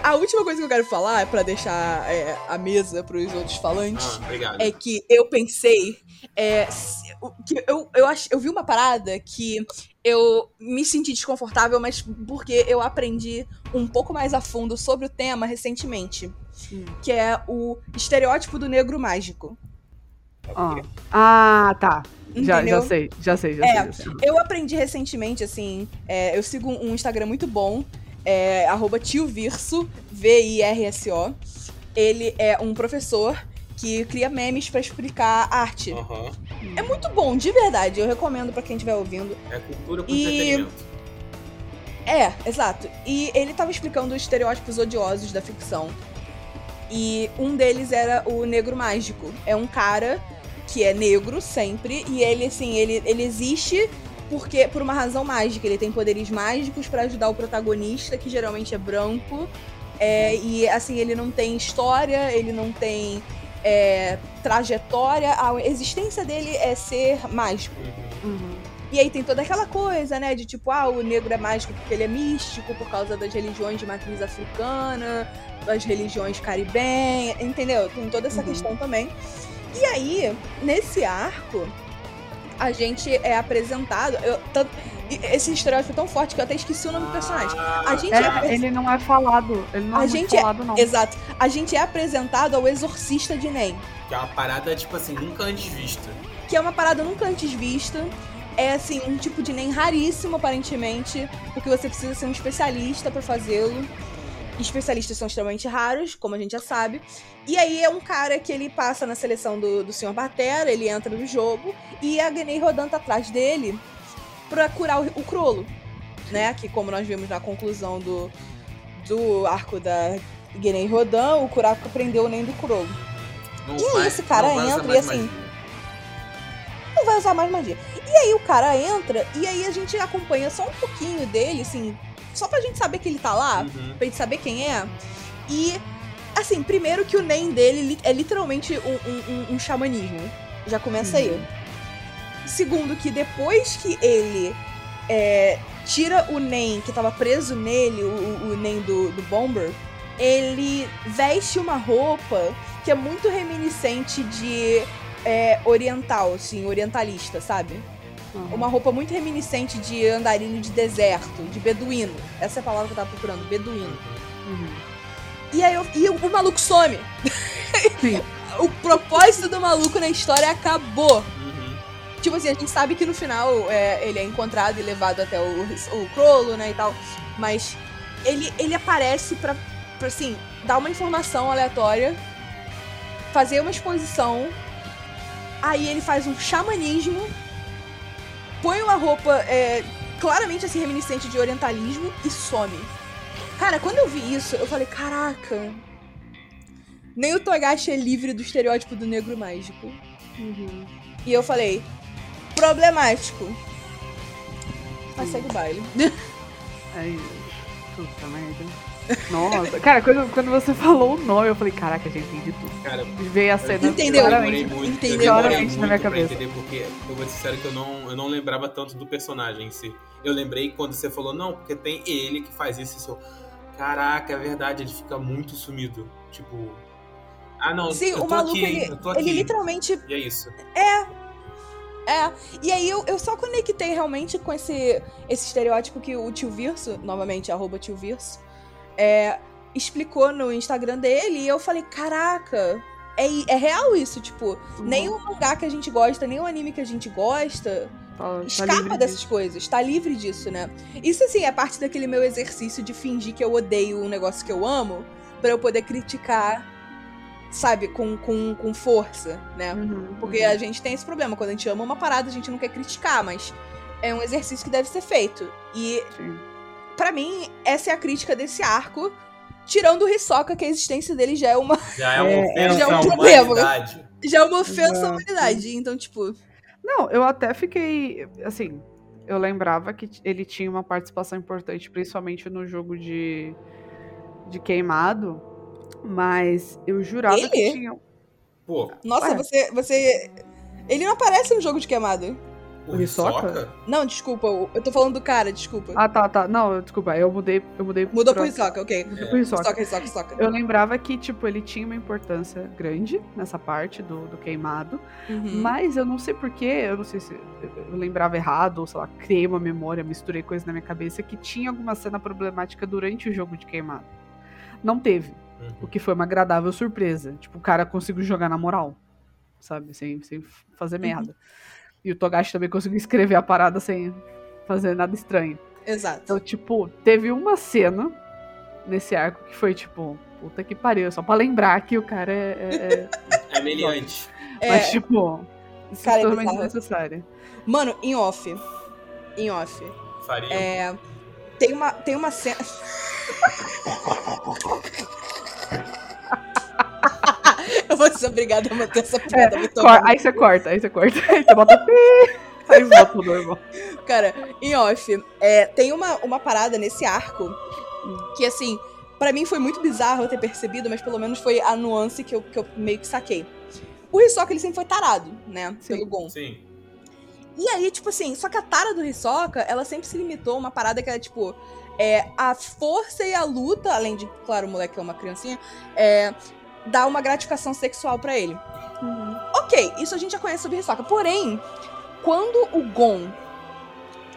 a última coisa que eu quero falar, pra deixar é, a mesa pros outros falantes, Ah, é que eu pensei. é, que eu, eu, ach, eu vi uma parada que eu me senti desconfortável, mas porque eu aprendi um pouco mais a fundo sobre o tema recentemente. Hum. Que é o estereótipo do negro mágico. Ah, Ah, tá. Já, já sei, já sei, já É, sei. Já sei. Eu aprendi recentemente, assim, é, eu sigo um Instagram muito bom, é, arroba tiovirso, V-I-R-S-O. Ele é um professor que cria memes pra explicar arte. Aham. É muito bom, de verdade. Eu recomendo pra quem estiver ouvindo. É cultura com E- entretenimento. É, exato. E ele tava explicando os estereótipos odiosos da ficção. E um deles era o negro mágico. É um cara que é negro sempre e ele assim, ele, ele existe porque por uma razão mágica, ele tem poderes mágicos pra ajudar o protagonista, que geralmente é branco. É, e assim, ele não tem história, ele não tem é, trajetória. A existência dele é ser mágico. Uhum. E aí tem toda aquela coisa, né? De tipo, ah, o negro é mágico porque ele é místico, por causa das religiões de matriz africana, das religiões caribenhas, entendeu? Tem toda essa Uhum. questão também. E aí, nesse arco, a gente é apresentado. Eu, tanto- esse estereótipo é tão forte que eu até esqueci o nome do personagem. A gente é, É, ele não é falado. Ele não A é gente é- falado, não. Exato. A gente é apresentado ao exorcista de Nen. Que é uma parada, tipo assim, nunca antes vista. que é uma parada nunca antes vista. É assim, um tipo de NEM raríssimo, aparentemente, porque você precisa ser um especialista pra fazê-lo. Especialistas são extremamente raros, como a gente já sabe. E aí é um cara que ele passa na seleção do, do Sr. Batera, ele entra no jogo, e a Genei Rodan tá atrás dele pra curar o, o Crollo. né? Que como nós vimos na conclusão do, do arco da Guinei Rodan, o Kurapika prendeu o Nen do. Não E aí esse cara entra e assim, magia. não vai usar mais magia. E aí o cara entra e aí a gente acompanha só um pouquinho dele, assim, só pra gente saber que ele tá lá, Uhum. pra gente saber quem é. E, assim, primeiro que o Nen dele é literalmente um, um- um- xamanismo. Já começa aí. Segundo, que depois que ele é, tira o Nen que tava preso nele, o, o- Nen do, do Bomber, ele veste uma roupa que é muito reminiscente de é, oriental, assim, orientalista, sabe? Aham. Uma roupa muito reminiscente de andarilho de deserto, de beduíno. Essa é a palavra que eu tava procurando, beduíno. Uhum. E aí eu- e o, o maluco some. O propósito do maluco na história acabou. Uhum. Tipo assim, a gente sabe que no final é, ele é encontrado e levado até o, o Crollo, né, e tal. Mas ele, ele aparece pra, pra, assim, dar uma informação aleatória, fazer uma exposição, aí ele faz um xamanismo, põe uma roupa é, claramente assim, reminiscente de orientalismo e some. Cara, quando eu vi isso, eu falei, caraca... Nem o Togashi é livre do estereótipo do negro mágico. Uhum. E eu falei, problemático. Mas segue o baile. Aí, puta merda. Nossa, cara, quando, quando você falou o nome, eu falei, caraca, já entendi tudo. Cara, Veio a cena Entendeu? Eu claramente. muito, Entendeu? eu demorei Claramente muito na minha cabeça. entender, porque eu vou ser sincero que eu não, eu não lembrava tanto do personagem em si. Eu lembrei quando você falou, não, porque tem ele que faz isso e seu. Caraca, é verdade, ele fica muito sumido. Tipo. Ah, não, Sim, eu o tô maluco, aqui, ele, eu tô aqui. ele literalmente. E é isso. É. E aí eu, eu só conectei realmente com esse, esse estereótipo que o tio Virso, novamente, arroba tio Virso, é, explicou no Instagram dele. E eu falei, caraca. É, é real isso, tipo, nem o mangá que a gente gosta, nem o anime que a gente gosta, Tá- tá escapa livre dessas disso. coisas, tá livre disso, né? Isso, assim, é parte daquele meu exercício de fingir que eu odeio um negócio que eu amo, pra eu poder criticar, sabe, com, com, com força, né? Uhum, Porque a gente tem esse problema, quando a gente ama uma parada, a gente não quer criticar, mas é um exercício que deve ser feito. E, Sim. Pra mim, essa é a crítica desse arco, tirando o Hisoka, que a existência dele já é uma, Já é uma É, ofensa já é um problema. humanidade. já é uma ofensa à humanidade. Então, tipo, Não, eu até fiquei. Assim, eu lembrava que ele tinha uma participação importante, principalmente no jogo de, de queimado, mas eu jurava que Ele? tinha. Pô, nossa, Ué. você, você. Ele não aparece no jogo de queimado. O O Hisoka? Hisoka? Não, desculpa, eu tô falando do cara, desculpa. Ah, tá, tá. Não, desculpa, eu mudei. Eu mudei Mudou pro pra- Hisoka, ok. Mudei pro Hisoka. Hisoka, Hisoka, Hisoka. Eu lembrava que, tipo, ele tinha uma importância grande nessa parte do, do queimado. Uhum. Mas eu não sei porquê, eu não sei se eu lembrava errado, ou sei lá, criei uma memória, misturei coisas na minha cabeça, que tinha alguma cena problemática durante o jogo de queimado. Não teve, Uhum. o que foi uma agradável surpresa. Tipo, o cara conseguiu jogar na moral, sabe? Sem, sem fazer merda. E o Togashi também conseguiu escrever a parada sem fazer nada estranho. Exato. Então, tipo, teve uma cena nesse arco que foi tipo, puta que pariu, só pra lembrar que o cara é. é- é- É meliante. É, Mas, tipo, isso Cara, é totalmente necessário. Mano, em off. Em off. Faria. É, tem uma, tem uma cena. Eu vou ser obrigada a manter essa piada muito É, Cor- aí você corta, aí você corta, aí você bota aí volta pro normal. Cara, em off, é, tem uma, uma parada nesse arco que, assim, pra mim foi muito bizarro eu ter percebido, mas pelo menos foi a nuance que eu, que eu meio que saquei. O Hisoka, ele sempre foi tarado, né? Sim. Pelo Gon. Sim. E aí, tipo assim, só que a tara do Hisoka, ela sempre se limitou a uma parada que era, tipo, é, a força e a luta, além de, claro, o moleque é uma criancinha, é, dá uma gratificação sexual pra ele. Ok, isso a gente já conhece sobre Hisoka. Porém, quando o Gon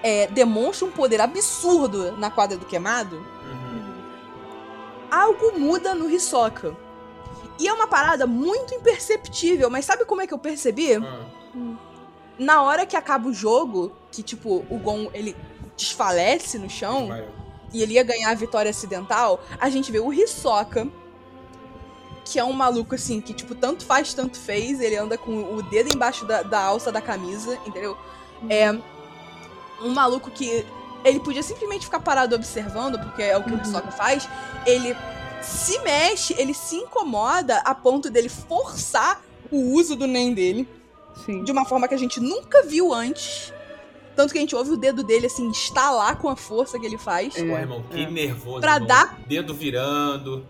é, demonstra um poder absurdo na quadra do queimado, Uhum. algo muda no Hisoka. E é uma parada muito imperceptível, mas sabe como é que eu percebi? Ah, Na hora que acaba o jogo, que tipo, o Gon ele desfalece no chão vai. e ele ia ganhar a vitória acidental, a gente vê o Hisoka, que é um maluco assim, que tipo, tanto faz, tanto fez, ele anda com o dedo embaixo da, da alça da camisa, entendeu? É um maluco que ele podia simplesmente ficar parado observando, porque é o que Uhum. o Hisoka faz. Ele se mexe, ele se incomoda a ponto dele forçar o uso do Nen dele Sim. de uma forma que a gente nunca viu antes. Tanto que a gente ouve o dedo dele, assim, estalar com a força que ele faz. É. Pô, irmão, que nervoso. Pra irmão. dar- Dedo virando.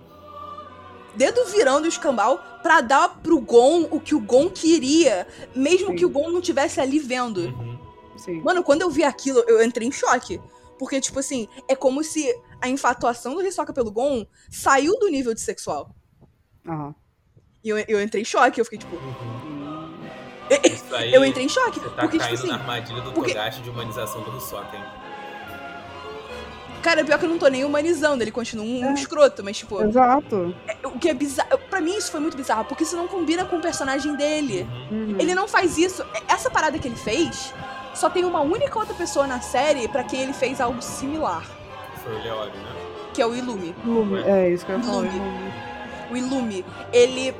Dedo virando o escambau pra dar pro Gon o que o Gon queria, mesmo Sim. que o Gon não tivesse ali vendo. Uhum. Sim. Mano, quando eu vi aquilo, eu entrei em choque. Porque, tipo assim, é como se a infatuação do Hisoka pelo Gon saiu do nível de sexual. Aham. E eu, eu entrei em choque, eu fiquei tipo. Uhum. Hum, Isso aí. Eu entrei em choque. Você tá porque, tipo caindo assim, na armadilha do porque- Togashi de humanização do Hisoka, hein? cara, pior que eu não tô nem humanizando, ele continua um, um É. escroto, mas, tipo, Exato. é- o que é bizarro. Pra mim, isso foi muito bizarro, porque isso não combina com o personagem dele. Uhum. Ele não faz isso. Essa parada que ele fez, só tem uma única outra pessoa na série pra quem ele fez algo similar, Foi o Leório, né? que é o Illume. Lume, é isso que eu ia falar. O Illume, ele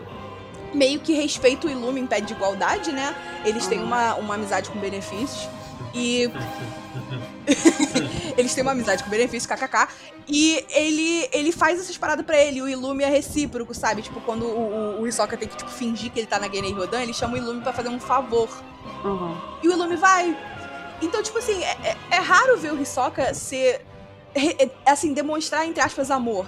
meio que respeita o Illume em pé de igualdade, né? Eles têm Uhum. uma, uma amizade com benefícios. E eles têm uma amizade com benefícios, kkk. E ele, ele faz essas paradas pra ele. O Illume é recíproco, sabe? Tipo, quando o, o, o Hisoka tem que tipo, fingir que ele tá na Genei Rodan, ele chama o Illume pra fazer um favor. Aham. E o Illume vai. Então, tipo assim, é, é- é raro ver o Hisoka ser. é, assim, demonstrar, entre aspas, amor.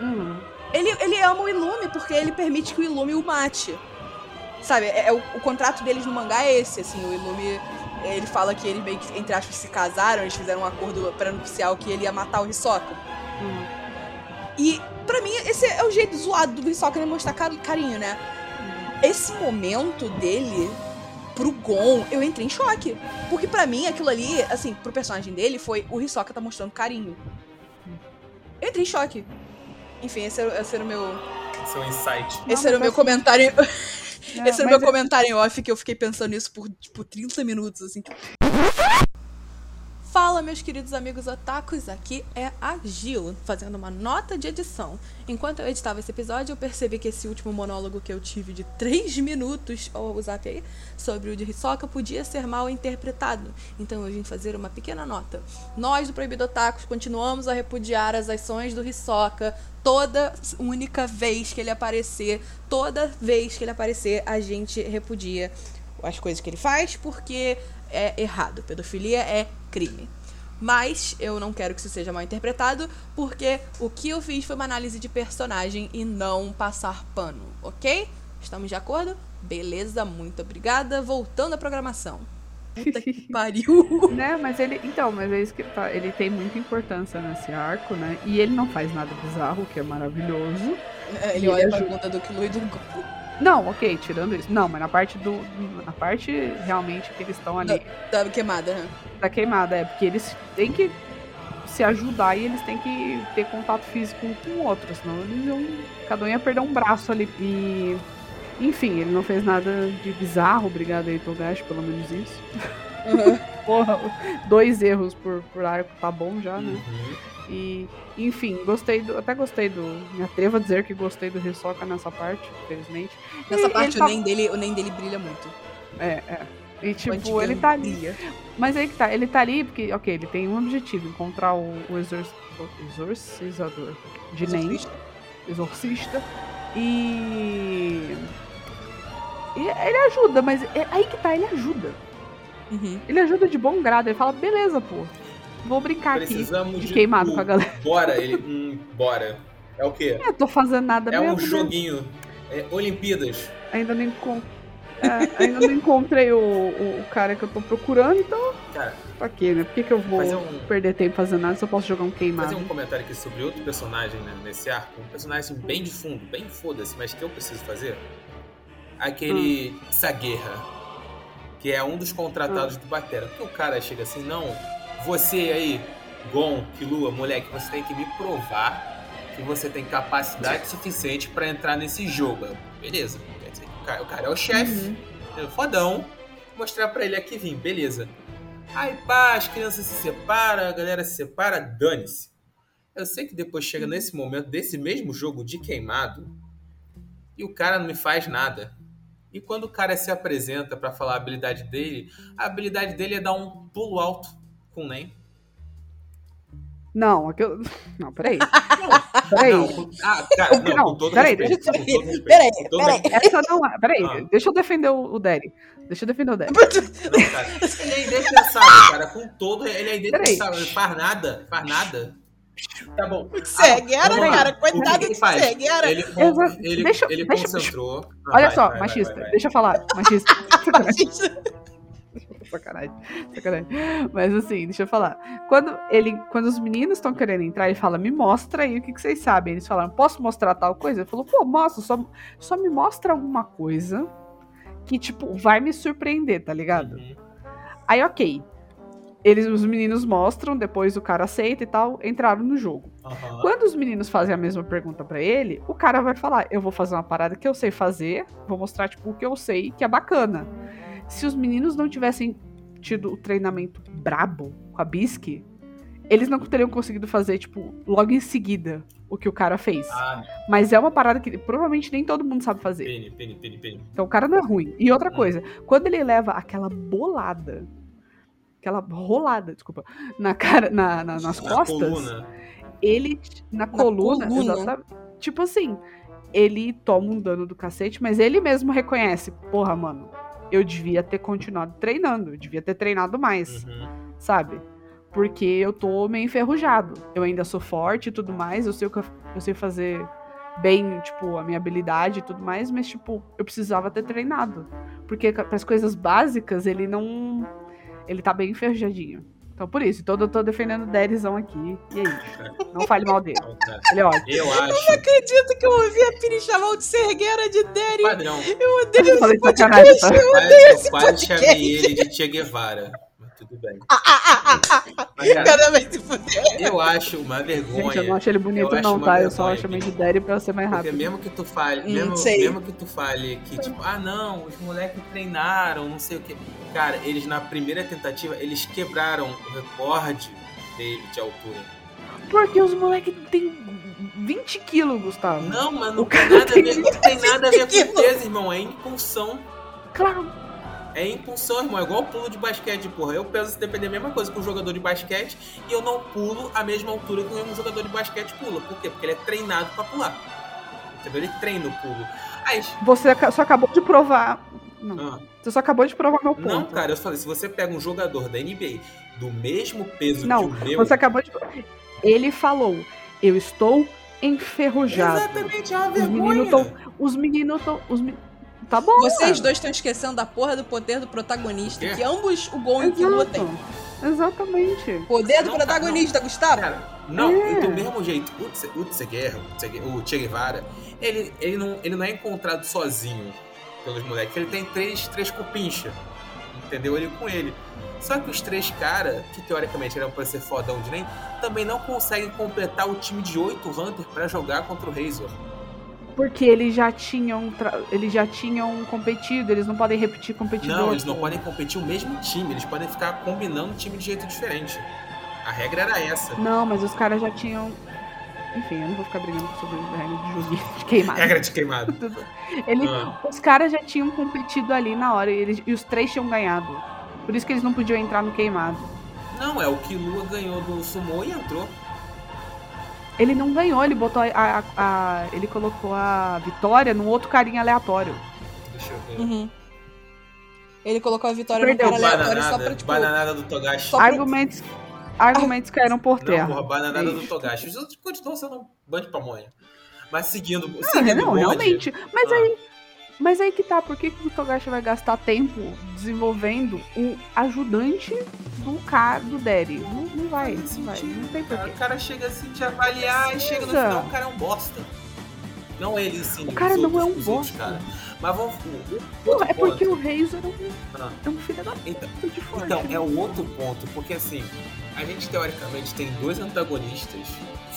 Uhum. Ele, ele ama o Illume porque ele permite que o Illume o mate. Sabe, é, é o, o contrato deles no mangá é esse, assim, o Illume. Ele fala que eles meio que, entre aspas, se casaram, eles fizeram um acordo pré-nupcial que ele ia matar o Hisoka. Uhum. E, pra mim, esse é o jeito zoado do Hisoka demonstrar car- carinho, né? Esse momento dele pro Gon, eu entrei em choque. Porque pra mim, aquilo ali, assim, pro personagem dele, foi o Hisoka tá mostrando carinho. Eu entrei em choque. Enfim, esse era, esse era o meu, Seu insight. Não, esse era o meu assim- comentário. É, esse era o meu comentário em off que eu fiquei pensando nisso por, tipo, 30 minutos, assim. Fala, meus queridos amigos otakus, aqui é a Gil, fazendo uma nota de edição. Enquanto eu editava esse episódio, eu percebi que esse último monólogo que eu tive de 3 minutos, ou o zap aí, sobre o de Hisoka, podia ser mal interpretado. Então eu vim fazer uma pequena nota. Nós, do Proibido Otakus, continuamos a repudiar as ações do Hisoka toda única vez que ele aparecer, toda vez que ele aparecer, a gente repudia as coisas que ele faz porque é errado. Pedofilia é crime. Mas eu não quero que isso seja mal interpretado, porque o que eu fiz foi uma análise de personagem e não passar pano, ok? Estamos de acordo? Beleza, muito obrigada. Voltando à programação. Puta que pariu. Né, mas ele. Então, mas é isso que tá. Ele tem muita importância nesse arco, né? E ele não faz nada bizarro, o que é maravilhoso. Ele olha pra bunda do Kilo e do Gon. Não, ok, tirando isso. Não, mas na parte do. Na parte realmente que eles estão ali Da queimada, né? da queimada, é porque eles têm que se ajudar e eles têm que ter contato físico um com o outro, senão eles iam. Cada um ia perder um braço ali. E. Enfim, ele não fez nada de bizarro, obrigado aí, Togashi, pelo menos isso. Uhum. Porra, dois erros por, por arco tá bom já, né? Uhum. E, enfim, gostei do. Até gostei do. Me atrevo a dizer que gostei do Hisoka nessa parte, infelizmente. Nessa E parte ele o, tá- nem dele, o nem dele brilha muito. É, é. E tipo, ele tá ali. brilha. Mas aí que tá, ele tá ali porque, ok, ele tem um objetivo, encontrar o, o exor- o exorcizador de Nen, Exorcista. exorcista. E. E ele ajuda, mas é aí que tá, ele ajuda. Uhum. Ele ajuda de bom grado. Ele fala, beleza, pô. Vou brincar aqui. Precisamos de de queimado tu. com a galera. Bora, ele. Hum, bora. É o quê? Eu tô fazendo nada É mesmo. um né? joguinho. É Olimpíadas. Ainda não, encon... é, ainda não encontrei o, o, o cara que eu tô procurando, então. Cara, Pra quê, né? Por que, que eu vou um, perder tempo fazendo nada se eu posso jogar um queimado? fazer um comentário aqui sobre outro personagem né, nesse arco. Um personagem bem de fundo, bem foda-se, mas que eu preciso fazer. Aquele Hum. Saguerra, que é um dos contratados do Batera. Porque o cara chega assim, não, você aí, Gon, Kilua, moleque, você tem que me provar que você tem capacidade suficiente pra entrar nesse jogo. Beleza, quer dizer, o cara, o cara é o chefe, é fodão, mostrar pra ele aqui vim, beleza. Aí pá, as crianças se separam, a galera se separa, dane-se. Eu sei que depois chega nesse momento desse mesmo jogo de queimado e o cara não me faz nada. E quando o cara se apresenta pra falar a habilidade dele, a habilidade dele é dar um pulo alto com o Nen. Não, aquilo. Não, peraí. Peraí. Não, ah, cara, não, Não, com todo peraí, respeito. deixa eu- com todo respeito, peraí, com todo peraí. respeito. Essa não é. Peraí, Ah. deixa eu defender o, o Derry. Deixa eu defender o Derry. Não, cara. Ele é indefensável, cara. Com todo, ele é indefensável. Ele faz nada, faz nada. Tá bom. Cara. O que Coitado que ele de faz? cegueira. Ele, ele, Deixa- ele deixa- concentrou. Ah, Olha vai, só, vai, machista, vai, vai. deixa eu falar. Machista. Machista. sacanagem, sacanagem. Mas assim, deixa eu falar. Quando, ele, quando os meninos estão querendo entrar, ele fala: Me mostra aí o que, que vocês sabem. Eles falaram: Posso mostrar tal coisa? Ele falou: Pô, mostra, só, só me mostra alguma coisa que, tipo, vai me surpreender, tá ligado? Uhum. Aí, ok. Eles, os meninos mostram, depois o cara aceita e tal, entraram no jogo. Aham. Quando os meninos fazem a mesma pergunta pra ele, o cara vai falar: Eu vou fazer uma parada que eu sei fazer, vou mostrar, tipo, o que eu sei que é bacana. Se os meninos não tivessem tido o treinamento brabo com a Bisque, eles não teriam conseguido fazer, tipo, logo em seguida o que o cara fez. Ah, Mas é uma parada que provavelmente nem todo mundo sabe fazer. pene, pene, pene, pene. Então o cara não é ruim. E outra Hum. coisa, quando ele leva aquela bolada, aquela rolada, desculpa, na cara, na, na- nas Na costas, coluna. ele na coluna, coluna. exatamente. Tipo assim, ele toma um dano do cacete, mas ele mesmo reconhece, porra, mano, eu devia ter continuado treinando, eu devia ter treinado mais, Uhum. sabe? Porque eu tô meio enferrujado. Eu ainda sou forte e tudo mais, eu sei o que eu, eu sei fazer bem, tipo, a minha habilidade e tudo mais, mas tipo, eu precisava ter treinado. Porque para as coisas básicas, ele não ele tá bem enferrujadinho. Então por isso, então eu tô defendendo o Derizão aqui. E é isso. Não fale mal dele. Então, cara, Ele é ótimo. Eu acho. Acredito que eu ouvi a Piri chamar o de cegueira de Derry. Padrão. Eu odeio Eu esse podcast. tá? Eu Quase, odeio eu esse quase podcast. chamei ele de Che Guevara. Tudo bem. Cara, Cada vez se fuder. eu acho uma vergonha. Gente, eu não acho ele bonito, Eu não, tá? Eu só chamei de. Derry pra ser mais Porque rápido. mesmo que tu fale, Hum, mesmo, sei. mesmo que tu fale que, tipo, ah não, os moleques treinaram, não sei o que. Cara, eles na primeira tentativa, eles quebraram o recorde dele de altura. Porque os moleques têm 20 quilos, Gustavo. Não, mas não O tem nada a tem ver, não tem nada a ver que- com peso, irmão. É impulsão. Claro. É impulsão, irmão. É igual pulo de basquete, porra. Eu penso se depender a mesma coisa que um jogador de basquete e eu não pulo a mesma altura que um jogador de basquete pula. Por quê? Porque ele é treinado pra pular. Entendeu? Ele treina o pulo. Aí, Você só acabou de provar. Não. ah, Você só acabou de provar meu ponto. não, cara, eu falei, se você pega um jogador da NBA do mesmo peso Não, que o meu. Você acabou de. Ele falou: Eu estou enferrujado. Exatamente, é uma Os vergonha. meninos estão. Os meninos estão. Os Tá bom. Vocês dois estão esquecendo da porra do poder do protagonista, que ambos o Gon e o Killua têm. Exatamente. Poder do Não, protagonista, Gustavo. Cara, não, É. do mesmo jeito, o Tse, o Tse Guerra, o Tse, o Che Guevara, ele, ele, não, ele não é encontrado sozinho pelos moleques. Ele tem três, três cupincha, entendeu? Ele com ele. Só que os três caras, que teoricamente eram pra ser fodão de nem, também não conseguem completar o time de oito Hunter pra jogar contra o Razor. Porque eles já tinham. tra- Eles já tinham competido, eles não podem repetir competidor. Não, eles não podem competir o mesmo time, eles podem ficar combinando time de jeito diferente. A regra era essa. Não, mas os caras já tinham. Enfim, eu não vou ficar brigando sobre a regra de joguinho de queimado. Regra de queimado. Ele, Ah. Os caras já tinham competido ali na hora e, eles- e os três tinham ganhado. Por isso que eles não podiam entrar no queimado. Não, é o Killua ganhou do Sumo e entrou. Ele não ganhou, ele botou a, a- a- ele colocou a vitória num outro carinha aleatório. Deixa eu ver. Uhum. Ele colocou a vitória Perdeu. no cara aleatório só pra, tipo... bananada do Togashi. Pra- Argumentos, argumentos caíram por Não, terra. porra, bananada É do isso. Togashi. Os outros continuam sendo um bando de pamonha. Mas seguindo, Não, seguindo não, bonde, realmente. Mas Ah. aí. Mas aí que tá, por que, que o Togashi vai gastar tempo desenvolvendo o ajudante do cara do Derry? Não, não vai, faz não vai, não tem porquê. O cara chega assim, te avaliar e chega no Precisa. final, o cara é um bosta. Não ele, sim. O cara não é um bosta. cara. Mas vamos. O, o Pô, outro é porque ponto. o Razor é um, Ah, é um filho da então, puta de forte. Então, é o outro ponto, porque assim, a gente teoricamente tem dois antagonistas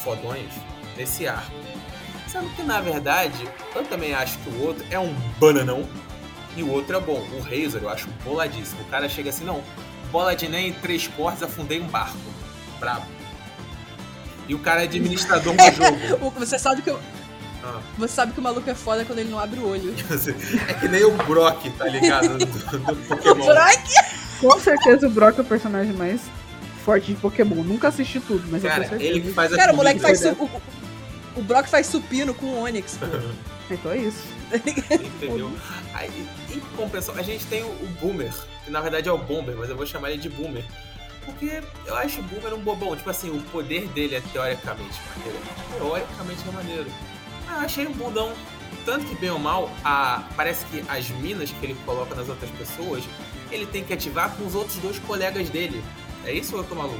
fodões nesse arco. Sendo que na verdade, eu também acho que o outro é um bananão e o outro é bom. O Razor eu acho boladíssimo. O cara chega assim, não, bola de nem três portas, afundei um barco. Brabo. E o cara é administrador do jogo. O- Você sabe que eu... Ah. Você sabe que o maluco é foda quando ele não abre o olho. É que nem o Brock, tá ligado? Do, do O Pokémon. Brock Com certeza o Brock é o personagem mais forte de Pokémon. Nunca assisti tudo, mas eu Cara, tenho certeza. ele que faz a Cara, o moleque faz. Su... O, o Brock faz supino com o Onix, pô. Então é isso. Entendeu? Aí, em compensação, a gente tem o, o Boomer, que na verdade é o Bomber, mas eu vou chamar ele de Boomer. Porque eu acho o Boomer um bobão. Tipo assim, o poder dele é teoricamente maneiro. Teoricamente é maneiro. Ah, eu achei um bundão. Tanto que, bem ou mal, a, parece que as minas que ele coloca nas outras pessoas, ele tem que ativar com os outros dois colegas dele. É isso ou eu tô maluco?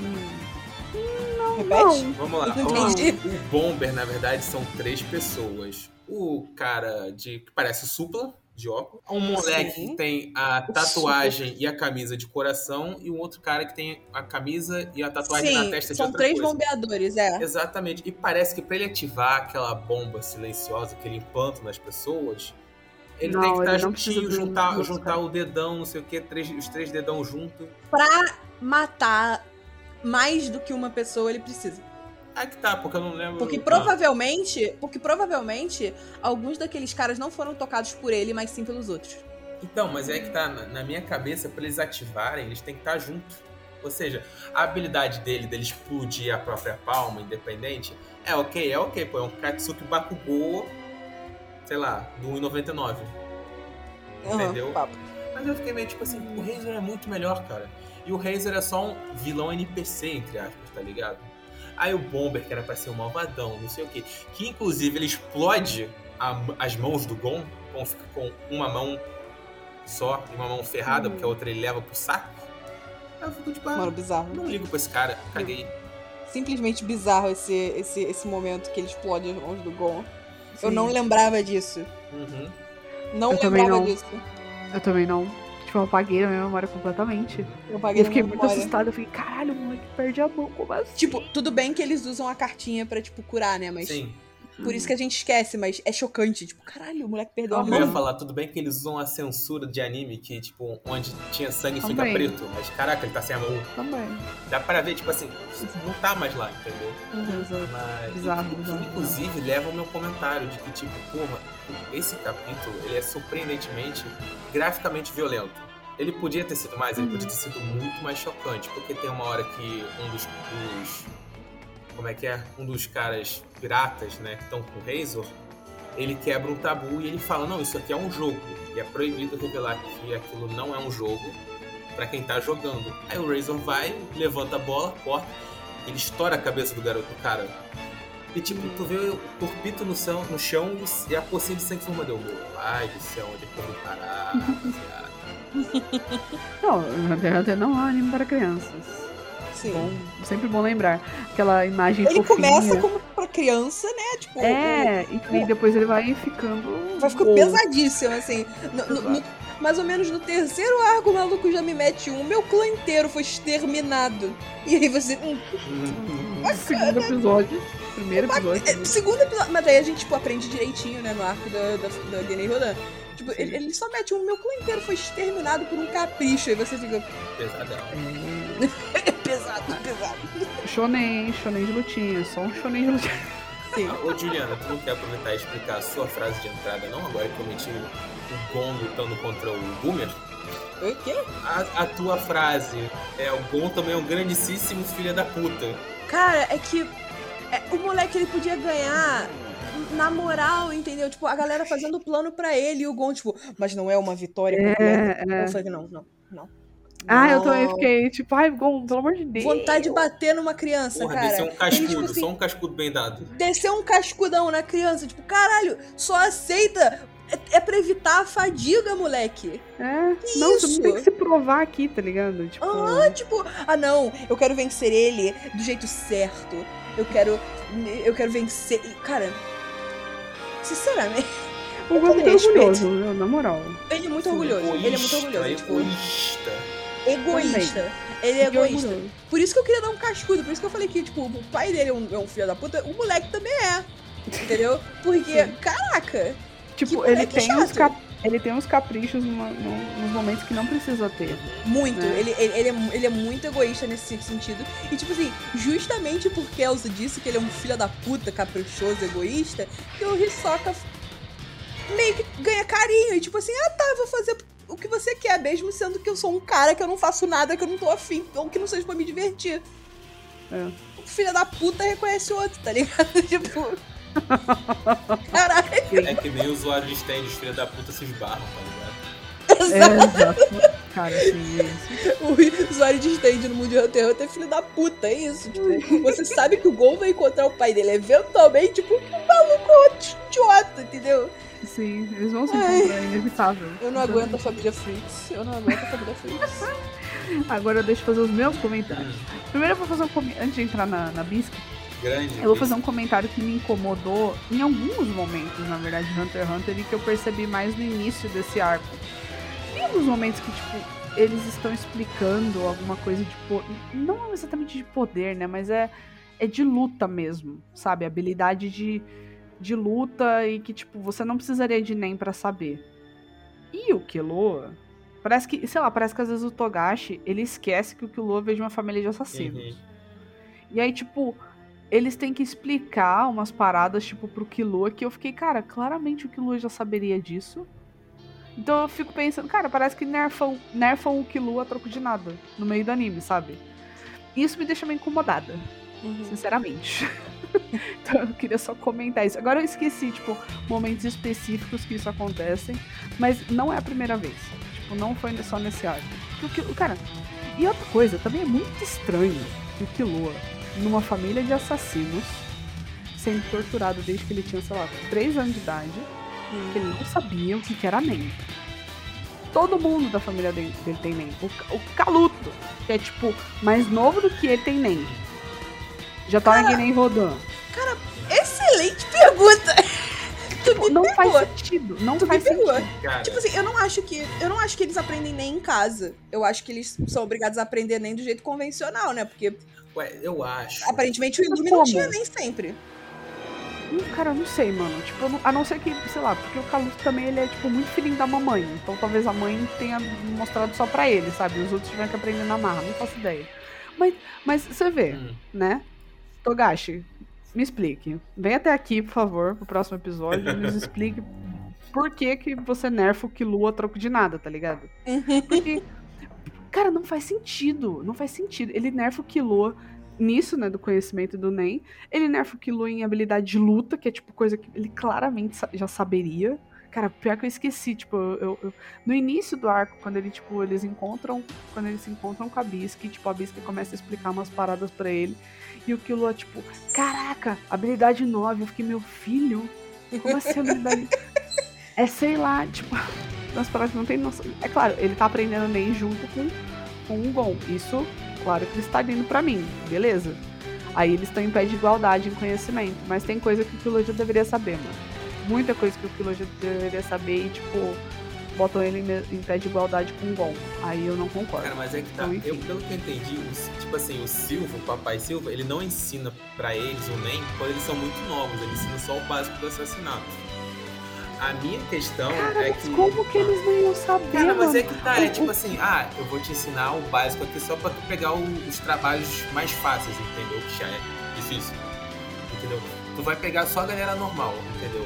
Repete? Vamos lá. Vamos lá. O Bomber, na verdade, são três pessoas. O cara de que parece o Supla, de óculos. Um moleque Sim. que tem a tatuagem e a camisa de coração. E um outro cara que tem a camisa e a tatuagem na Sim, testa de são outra três coisa. bombeadores, é. Exatamente. E parece que pra ele ativar aquela bomba silenciosa, aquele impanto nas pessoas, ele Não, tem que estar ele precisa juntinho, juntar, juntar o dedão, não sei o que, três, os três dedão junto. Pra matar mais do que uma pessoa, ele precisa. Ah, que tá, porque eu não lembro. Porque Ah, provavelmente, porque provavelmente alguns daqueles caras não foram tocados por ele, mas sim pelos outros. Então, mas é que tá, na, na minha cabeça, pra eles ativarem, eles têm que estar juntos. Ou seja, a habilidade dele, dele explodir a própria palma, independente, é ok, é ok, pô, é um Katsuki Bakugou, sei lá, do 1,99. Aham, Entendeu? papo. Mas eu fiquei meio tipo assim, o Razer é muito melhor, cara. E o Razer é só um vilão NPC, entre aspas, tá ligado? Aí o Bomber, que era pra ser um malvadão, não sei o quê. Que inclusive ele explode a- as mãos do Gon. Gon fica com uma mão só e uma mão ferrada, porque a outra ele leva pro saco. Aí eu fico tipo, ah, Mano, bizarro. não ligo pra esse cara, caguei. Simplesmente bizarro esse, esse, esse momento que ele explode as mãos do Gon. Eu Sim. não lembrava disso. Uhum. Não Eu lembrava não. disso. Eu também não. Tipo, eu apaguei a minha memória completamente. Eu E paguei eu fiquei muito memória. assustada. Eu fiquei, caralho, o moleque perde a mão, como assim? Tipo, tudo bem que eles usam a cartinha pra, tipo, curar, né? Mas Sim. por isso que a gente esquece, mas é chocante. Tipo, caralho, o moleque perdeu a Eu ia mão. falar, tudo bem que eles usam a censura de anime, que, tipo, onde tinha sangue fica Também. preto. Mas, caraca, ele tá sem a mão. Também. Dá pra ver, tipo assim, não tá mais lá, entendeu? Exato. Mas, Bizarro, que, bizarro. inclusive, leva ao meu comentário de que, tipo, porra, esse capítulo, ele é surpreendentemente graficamente violento. Ele podia ter sido mais, ele Uhum. podia ter sido muito mais chocante, porque tem uma hora que um dos, dos- como é que é? Um dos caras piratas, né, que estão com o Razor, ele quebra um tabu e ele fala, não, isso aqui é um jogo, e é proibido revelar que aquilo não é um jogo pra quem tá jogando. Aí o Razor vai, levanta a bola, corta, ele estoura a cabeça do garoto, cara. E tipo, tu vê o corpito no chão, no chão e a pocinha de sangue forma deu. Ai do céu, onde é que eu vou parar, rapaziada? Não, Hunter x Hunter não é um anime para crianças. Sim. Bom, sempre bom lembrar. Aquela imagem Ele fofinha. começa como pra criança, né? Tipo, É, e aí depois ele vai ficando. vai ficar bom. pesadíssimo, assim. No- no- no- mais ou menos no terceiro arco, o maluco já me mete um. Meu clã inteiro foi exterminado. E aí você. hum, Segundo episódio. Primeiro episódio. É, segundo episódio. Mas aí a gente, tipo, aprende direitinho, né, no arco da, da, Rodan. Tipo, ele, ele só mete um. Meu clã inteiro foi exterminado por um capricho. Aí você fica. Pesadão. É pesado, pesado. Shonen, shonen de lutinha. Só um shonen de lutinha. Sim. Ah, Ô Juliana, tu não quer aproveitar e explicar a sua frase de entrada, não? Agora que eu meti o Gon lutando contra o Boomer? O quê? A, a tua frase é o Gon também é um grandíssimo filho da puta. Cara, é que é, o moleque ele podia ganhar na moral, entendeu? Tipo, a galera fazendo plano pra ele e o Gon, tipo, mas não é uma vitória completa. É, é. Eu falei, não, não, não. Ah, eu Não. também fiquei tipo, ai, Gon, pelo amor de Deus. Vontade de bater numa criança, Porra, cara. desceu um Ele, cascudo, tipo assim, só um cascudo bem dado. descer um cascudão na criança, tipo, caralho, só aceita. É, é pra evitar a fadiga, moleque. É, Que não, você isso? não tem que se provar aqui, tá ligado? Tipo, Ah, tipo, ah não, eu quero vencer ele do jeito certo. Eu quero. Eu quero vencer. Cara, sinceramente, o Gon é orgulhoso, viu? Na moral. ele é muito Sim, orgulhoso. ele é muito Egoísta, orgulhoso. Tipo, egoísta. egoísta. Ele é egoísta. orgulhoso. Por isso que eu queria dar um cascudo. Por isso que eu falei que, tipo, o pai dele é um, é um filho da puta. O moleque também é. Entendeu? Porque, Sim. caraca. Tipo, ele tem, uns chato. cap... ele tem uns caprichos numa- num- nos momentos que não precisa ter. Muito. É. Ele, ele, ele, é, ele é muito egoísta nesse sentido. E, tipo assim, justamente porque Elsa disse que ele é um filho da puta, caprichoso, egoísta, que o Hisoka meio que ganha carinho. E, tipo assim, ah tá, vou fazer o que você quer, mesmo sendo que eu sou um cara que eu não faço nada, que eu não tô afim, ou que não seja pra me divertir. É. O filho da puta reconhece o outro, tá ligado? tipo. É que nem usuário de stand, os filhos da puta se esbarram, tá ligado? É, exato. Cara, assim, é isso. O usuário de stand no mundo de Hunter x Hunter é filho da puta, é isso. Tipo, você sabe que o Gon vai encontrar o pai dele eventualmente, tipo, que maluco outro idiota, entendeu? Sim, eles vão se encontrar, é inevitável. Eu não aguento a família Freaks. Eu não aguento a família Freaks. Agora deixa eu fazer os meus comentários. Primeiro eu vou fazer um comentário. Antes de entrar na, na Bisque, Grande. eu vou fazer um comentário que me incomodou em alguns momentos, na verdade, de Hunter x Hunter, e que eu percebi mais no início desse arco. Tem alguns momentos que, tipo, eles estão explicando alguma coisa de poder. Não exatamente de poder, né? Mas é, é de luta mesmo, sabe? Habilidade de, de luta e que, tipo, você não precisaria de nem pra saber. E o Killua. Parece que, sei lá, parece que às vezes o Togashi, ele esquece que o Killua veio de uma família de assassinos. Uhum. E aí, tipo, eles têm que explicar umas paradas, tipo, pro Killua, que eu fiquei, cara, claramente o Killua já saberia disso. Então eu fico pensando, cara, parece que nerfam, nerfam o Killua a troco de nada no meio do anime, sabe? Isso me deixa meio incomodada, sinceramente. então eu queria só comentar isso. Agora eu esqueci, tipo, momentos específicos que isso acontecem, mas não é a primeira vez. Tipo, não foi só nesse arco. Porque, cara, e outra coisa, também é muito estranho que o Killua, numa família de assassinos, sendo torturado desde que ele tinha, sei lá, 3 anos de idade, que ele não sabia o que, que era NEM. Todo mundo da família dele, dele tem NEM. O, o Caluto, que é tipo mais novo do que ele, tem NEM. Já tá Cara, em NEM rodando. Excelente pergunta! Tu me Não pegou. faz sentido. Não Tu me faz pegou. sentido. Cara, Tipo assim, eu não acho que. Eu não acho que eles aprendem nem em casa. Eu acho que eles são obrigados a aprender nem do jeito convencional, né? Porque ué, eu acho. aparentemente o Mas Illumin não tinha nem sempre. Hum, Cara, eu não sei, mano. Tipo, não- a não ser que, sei lá, porque o Caluto também ele é, tipo, muito filhinho da mamãe. Então talvez a mãe tenha mostrado só pra ele, sabe? Os outros tiveram que aprender na marra, não faço ideia. Mas, mas você vê, Hum. né? Togashi, me explique. Vem até aqui, por favor, pro próximo episódio e nos explique por que, que você nerfa o Killua a troco de nada, tá ligado? Porque, cara, não faz sentido. Não faz sentido. Ele nerfa o Killua nisso, né, do conhecimento do Nen. Ele nerfa o Killua em habilidade de luta, que é tipo coisa que ele claramente já saberia. Cara, pior que eu esqueci, tipo, eu, eu- no início do arco, quando ele, tipo, eles encontram, quando eles se encontram com a Bisque, tipo, a Bisque começa a explicar umas paradas pra ele, e o Killua, tipo, caraca, habilidade 9, eu fiquei, meu filho, como assim habilidade? é, sei lá, tipo, umas paradas que não tem noção. É claro, ele tá aprendendo nem junto com, com o Gon, isso, claro que ele está indo pra mim, beleza? Aí eles estão em pé de igualdade em conhecimento, mas tem coisa que o Killua já deveria saber, mano muita coisa que o já deveria saber e, tipo, botam ele em, pé de igualdade com o Gon. Aí eu não concordo. Cara, mas é que tá. Então. Eu, pelo que eu entendi, o- tipo assim, o Silva, o papai Silva, ele não ensina pra eles o NEM quando eles são muito novos, ele ensina só o básico do assassinato. A minha questão Cara, é mas que. como que eles não iam saber, Cara, mas é que tá, é O- tipo assim, ah, eu vou te ensinar o básico aqui só pra tu pegar o- os trabalhos mais fáceis, entendeu? Que já é difícil. Entendeu? Tu vai pegar só a galera normal, entendeu?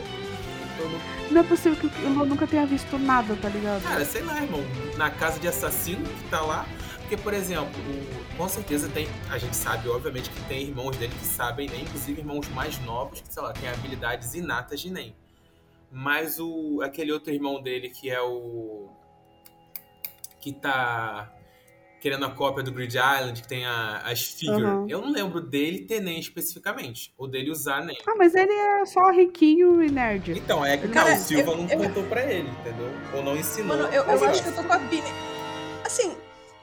Não- é possível que Killua nunca tenha visto nada, tá ligado? Cara, sei lá, irmão, na casa de assassino que tá lá. Porque, por exemplo, o- com certeza tem. A gente sabe, obviamente, que tem irmãos dele que sabem nem, inclusive irmãos mais novos, que, sei lá, têm habilidades inatas de nem. Mas o aquele outro irmão dele que é o. que tá querendo a cópia do Grid Island, que tem a, as figures. Uhum. Eu não lembro dele ter nem especificamente. Ou dele usar nem. Ah, mas ele é só riquinho e nerd. Então, é que Cara, não, o Silva eu- não eu- contou pra ele, entendeu? Ou não ensinou. Mano, eu, eu acho que eu tô com a Bini. Assim,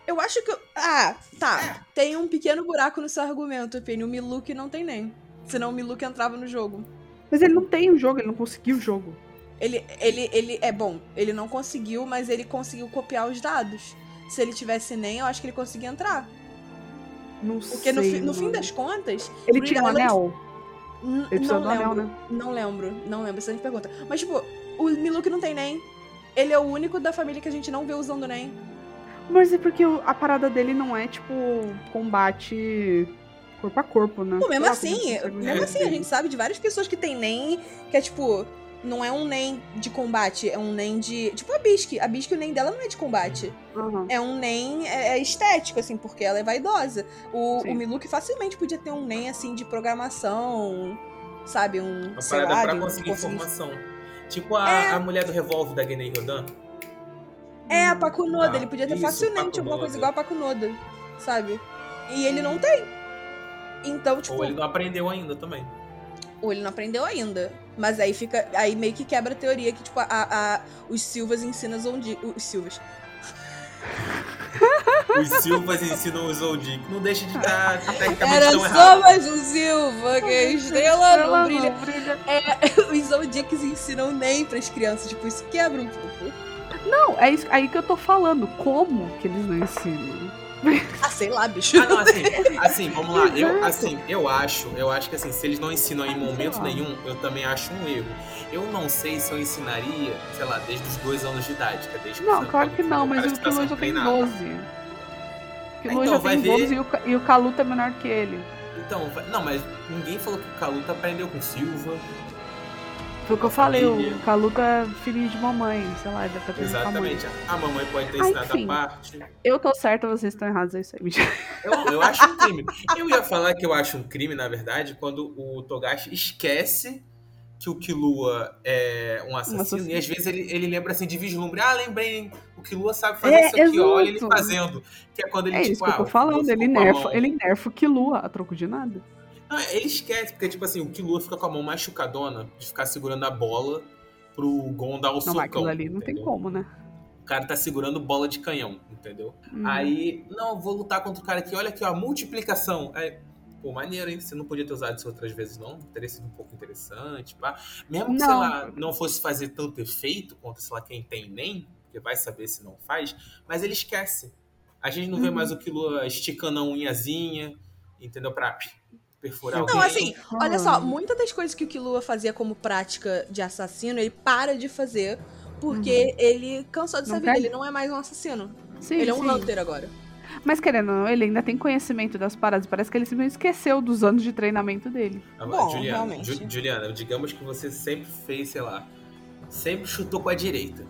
eu acho que. eu- Ah, tá. Tem um pequeno buraco no seu argumento, Pini. O Miluk não tem nem. Senão o Miluk entrava no jogo. Mas ele não tem o jogo, ele não conseguiu o jogo. Ele, ele, ele é bom. Ele não conseguiu, mas ele conseguiu copiar os dados. Se ele tivesse nem, eu acho que ele conseguia entrar. Não Porque no, sei, fi- no fim mano. das contas. Ele tinha um anel? Ele precisa não do anel, lembro. né? Não lembro, não lembro, excelente pergunta. Mas, tipo, o Miluk não tem nem. Ele é o único da família que a gente não vê usando nem. Mas é porque o- a parada dele não é, tipo, combate corpo a corpo, né? Pô, mesmo Sei lá assim, mesmo assim, a gente sabe de várias pessoas que tem nem, que é tipo, não é um NEM de combate, é um NEM de. Tipo a Bisque. A Bisque, o NEM dela não é de combate. Uhum. É um NEM é, é estético, assim, porque ela é vaidosa. O, Sim. o Miluk facilmente podia ter um NEM, assim, de programação, sabe? Um. Uma sei parada lá, pra de- conseguir informação. Tipo a, É. a mulher do revólver da Genei Rodan. É, a Pakunoda. Ah, ele podia ter isso, facilmente alguma coisa igual a Pakunoda, sabe? E ele não tem. Então, tipo. Ou ele não aprendeu ainda também. Ou ele não aprendeu ainda. Mas aí fica. Aí meio que quebra a teoria que, tipo, a, a- os Silvas ensinam Zondi. Os Silvas. Os Silvas ensinam os Zoldyck. Não deixa de estar tecnicamente Era tão só mais um Silva, que a estrela não brilha. não brilha. Os Zoldicks ensinam nem pras crianças. Tipo, isso quebra um pouco. Não, é isso aí que eu tô falando. Como que eles não ensinam? Ah, sei lá, bicho. Ah, não, assim, assim, vamos lá. Eu, assim, eu acho, eu acho que assim, se eles não ensinam em momento nenhum, eu também acho um erro. Eu não sei se eu ensinaria, sei lá, desde os dois anos de idade, que é desde Não, claro que não, mas o tá sendo já tem treinado. 12. O Então, já tem ver- 12 e o, Ca- e o Kaluta é menor que ele. Então, não, mas ninguém falou que o Kaluta aprendeu com Silva. Foi o que eu falei, o Kaluta é filhinho de mamãe, sei lá, deve aprendendo com a mãe. Exatamente. A mamãe pode ter Ah, ensinado enfim. a parte. Eu tô certa, vocês estão errados, é isso aí. mentira. Eu, eu acho um crime. Eu ia falar que eu acho um crime, na verdade, quando o Togashi esquece que o Killua é um assassino, assassino. e às vezes ele, ele lembra assim de vislumbre. Ah, lembrei, o Killua sabe fazer É, isso aqui, ó, olha ele exato. fazendo. Que é quando ele, É tipo, isso que eu ah, tô o falando, ele nerfa, ele nerfa o Killua a troco de nada. Não, ele esquece, porque, tipo assim, o Killua fica com a mão machucadona de ficar segurando a bola pro Gon dar o Não, socão. mas aquilo ali não tem como, né? O cara tá segurando bola de canhão, entendeu? Hum. Aí, não, vou lutar contra o cara aqui, olha aqui, ó, multiplicação. Aí, pô, maneiro, hein? Você não podia ter usado isso outras vezes, não? Teria sido um pouco interessante, pá. Mesmo que, sei Não. lá, não fosse fazer tanto efeito contra, sei lá, quem tem nem, porque vai saber se não faz, mas ele esquece. A gente não vê Uhum. mais o Kilo esticando a unhazinha, entendeu? Pra perfurar Não, alguém. assim, olha só, muitas das coisas que o Killua fazia como prática de assassino, ele para de fazer porque ele cansou dessa Não vida. quer? Ele não é mais um assassino. Sim, ele é um sim. Hunter agora. Mas querendo ou não, ele ainda tem conhecimento das paradas. Parece que ele simplesmente esqueceu dos anos de treinamento dele. Ah, Bom, Juliana, realmente. Ju- Juliana, digamos que você sempre fez, sei lá, sempre chutou com a direita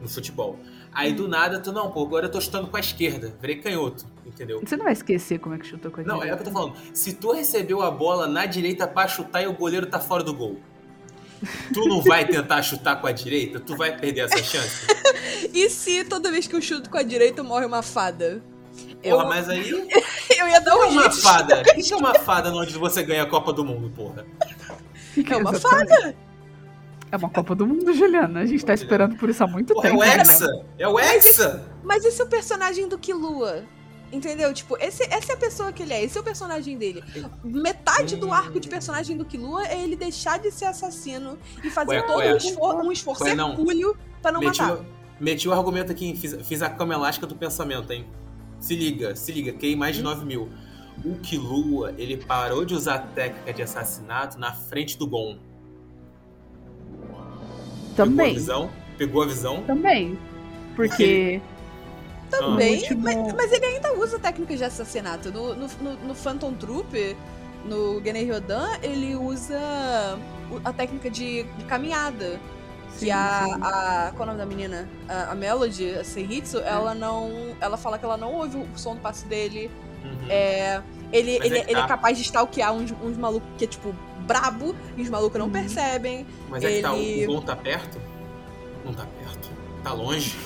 no futebol. Aí Hum. do nada tu, não, pô, agora eu tô chutando com a esquerda, virei canhoto, entendeu? Você não vai esquecer como é que chutou com a Não, é direita. o que eu tô falando. Se tu recebeu a bola na direita pra chutar e o goleiro tá fora do gol, tu não vai tentar chutar com a direita? Tu vai perder essa chance? E se toda vez que eu chuto com a direita morre uma fada? Eu, Porra, mas aí. eu ia dar É um uma jeito. fada. Isso é uma fada onde você ganha a Copa do Mundo, porra. É uma Exatamente. É uma Copa do Mundo, Juliana. A gente tá esperando por isso há muito Porra, é tempo. o né? Hexa! É o Hexa! Mas esse é o personagem do Killua. Entendeu? Tipo, esse, essa é a pessoa que ele é, esse é o personagem dele. Metade do arco de personagem do Killua é ele deixar de ser assassino e fazer Ué, todo ué. um, esfor um esforço hercúleo pra não meti, matar. o, meti o argumento aqui, fiz, fiz a cama elástica do pensamento, hein? Se liga, se liga, quei mais de Hum. 9 mil. O Killua, ele parou de usar a técnica de assassinato na frente do Gon. Pegou a Também. visão? Pegou a visão? Também. Porque. Também, no último- mas, mas ele ainda usa técnicas de assassinato. No, no, no, no Phantom Troop, no Genei Ryodan, ele usa a técnica de, de caminhada. Sim, que a, sim. a. Qual é o nome da menina? A, a Melody, a Seihitsu, É. ela não. Ela fala que ela não ouve o som do passo dele. Uhum. É, ele, Mas ele, é ele é tá. capaz de stalkear uns, uns malucos que é, tipo, brabo, e os malucos não Uhum. percebem. Mas é que tá, o- ele- o Gon tá perto? Não tá perto. Tá longe.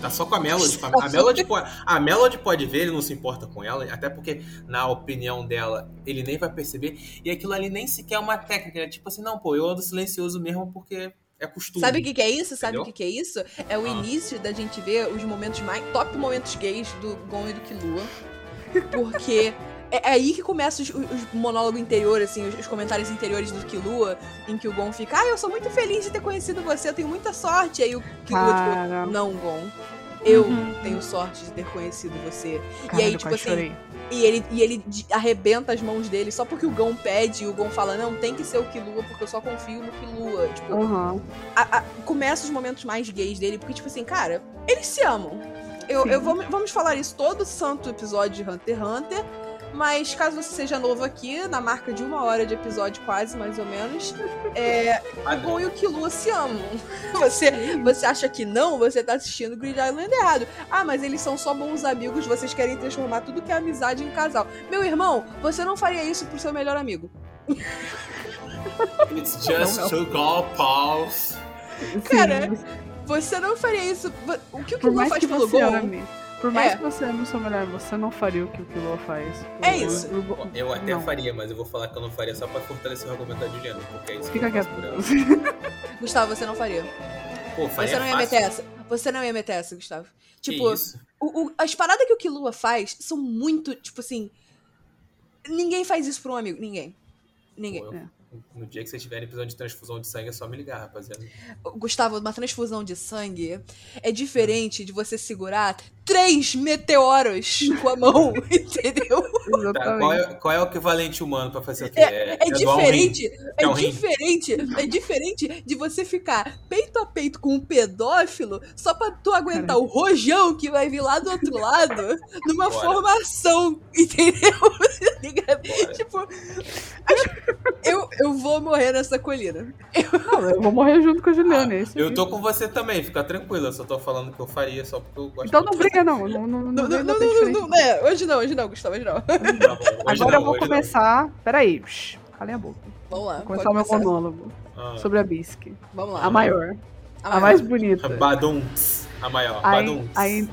Tá só com a Melody. A, Só. a Melody pode, a Melody pode ver, ele não se importa com ela, até porque, na opinião dela, ele nem vai perceber. E aquilo ali nem sequer é uma técnica. É tipo assim, não, pô, eu ando silencioso mesmo porque é costume. Sabe o que, que é isso? Sabe o que, que é isso? É o Ah. início da gente ver os momentos mais. top momentos gays do Gon e do Killua. Porque. É é aí que começa os, os monólogos interiores, assim, os, os comentários interiores do Killua, em que o Gon fica, ah, eu sou muito feliz de ter conhecido você, eu tenho muita sorte. Aí o Killua, Cara. tipo, não, Gon. Eu Uhum. tenho sorte de ter conhecido você. Caralho, e aí, tipo assim, chorei. E ele, e ele arrebenta as mãos dele só porque o Gon pede e o Gon fala, não, tem que ser o Killua, porque eu só confio no Killua. Tipo, Aham. a- a- começa os momentos mais gays dele, porque, tipo assim, cara, eles se amam. Eu, Sim. eu vou, vamos falar isso todo santo episódio de Hunter x Hunter, Mas caso você seja novo aqui, na marca de uma hora de episódio, quase, mais ou menos, é, o Gon e o Killua se amam. Você, você acha que não? Você tá assistindo Grid Island errado. Ah, mas eles são só bons amigos, vocês querem transformar tudo que é amizade em casal. Meu irmão, você não faria isso pro seu melhor amigo. It's just two go pals. Cara, você não faria isso. O que o Killua faz que pelo Gon? ame, por mais É. que você ame o seu melhor, você não faria o que o Killua faz. É O- isso. o- o- Eu até não. faria, mas eu vou falar que eu não faria só pra fortalecer o argumento da Juliana, porque é isso Fica que eu quieto. Gustavo, você não faria. Pô, faria Você não ia fácil. meter essa. Você não ia meter essa, Gustavo. Que Tipo, isso? o- o- as paradas que o Killua faz são muito, tipo assim. Ninguém faz isso pra um amigo. Ninguém. Ninguém. Pô, eu- No dia que vocês tiverem precisando de transfusão de sangue, é só me ligar, rapaziada. Gustavo, uma transfusão de sangue é diferente de você segurar três meteoros com a mão, entendeu? Tá, qual, é, qual é o equivalente humano pra fazer o quê? É, é um rim. diferente, é, É um diferente, é diferente de você ficar peito a peito com um pedófilo só pra tu aguentar o rojão que vai vir lá do outro lado numa Bora. formação, entendeu? Tipo, eu, eu vou morrer nessa colina. Não, eu vou morrer junto com a Juliana. é Ah, Eu aí. tô com você também, fica tranquila. Eu só tô falando que eu faria só porque eu gosto Então não briga, não. Não, não, não, Não, não, não, não, né? Hoje não, hoje não, Gustavo, hoje não. Agora não, eu vou começar. Peraí, psh, calem a boca. Vamos lá. Vou começar o meu começar. monólogo Ah. sobre a Bisque. Vamos lá. A maior, A a mais bonita, Badunks. A maior. a, in- Badunks. a, in-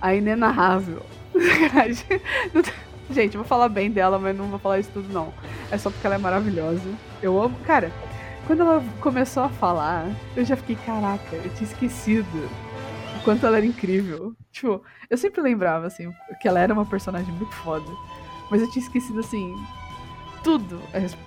a inenarrável. Gente, vou falar bem dela, mas não vou falar isso tudo, não. É só porque ela é maravilhosa. Eu amo. Cara, quando ela começou a falar, eu já fiquei, caraca, eu tinha esquecido quanto ela era incrível. Tipo, eu sempre lembrava, assim, que ela era uma personagem muito foda. Mas eu tinha esquecido, assim, tudo,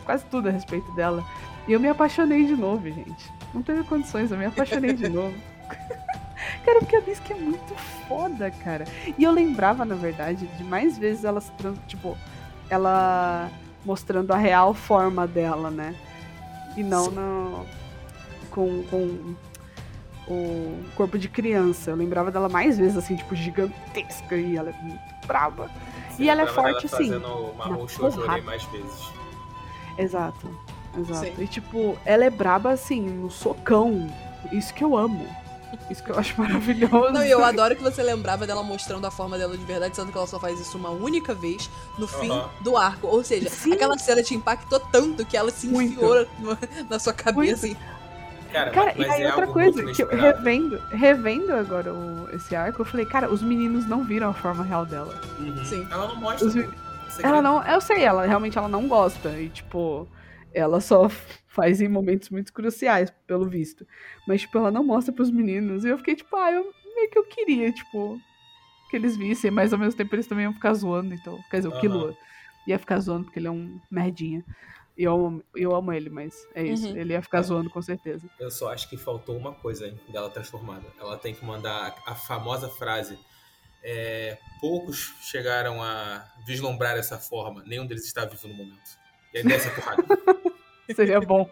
quase tudo a respeito dela. E eu me apaixonei de novo, gente. Não teve condições, eu me apaixonei de novo. Cara, porque a Bisque é muito foda, cara. E eu lembrava, na verdade, de mais vezes ela se trans... tipo, ela mostrando a real forma dela, né? E não no... com, com o corpo de criança. Eu lembrava dela mais vezes, assim, tipo, gigantesca. E ela é muito brava. Você e ela é forte, sim, mais vezes. Exato. Exato. Sim. E tipo, ela é braba assim, no socão. Isso que eu amo. Isso que eu acho maravilhoso. Não, e eu adoro que você lembrava dela mostrando a forma dela de verdade, sendo que ela só faz isso uma única vez no fim Aham. do arco. Ou seja, Sim. aquela cena te impactou tanto que ela se Muito. enfiou na sua cabeça. e- Cara, Cara, mas e aí é outra coisa, que eu revendo, revendo agora o- esse arco, eu falei, cara, os meninos não viram a forma real dela. Uhum. Sim. Ela não mostra. Os. Ela não, eu sei, ela realmente ela não gosta. E, tipo, ela só faz em momentos muito cruciais, pelo visto. Mas, tipo, ela não mostra pros meninos. E eu fiquei, tipo, ah, eu meio que eu queria, tipo, que eles vissem, mas ao mesmo tempo eles também iam ficar zoando, então. Quer dizer, o Aham. Killua ia ficar zoando porque ele é um merdinha. E eu amo, eu amo ele, mas é isso. Uhum. Ele ia ficar É. zoando com certeza. Eu só acho que faltou uma coisa hein, dela transformada. Ela tem que mandar a, a famosa frase. é, poucos chegaram a vislumbrar essa forma. Nenhum deles está vivo no momento. E aí desce a porrada. Seria bom.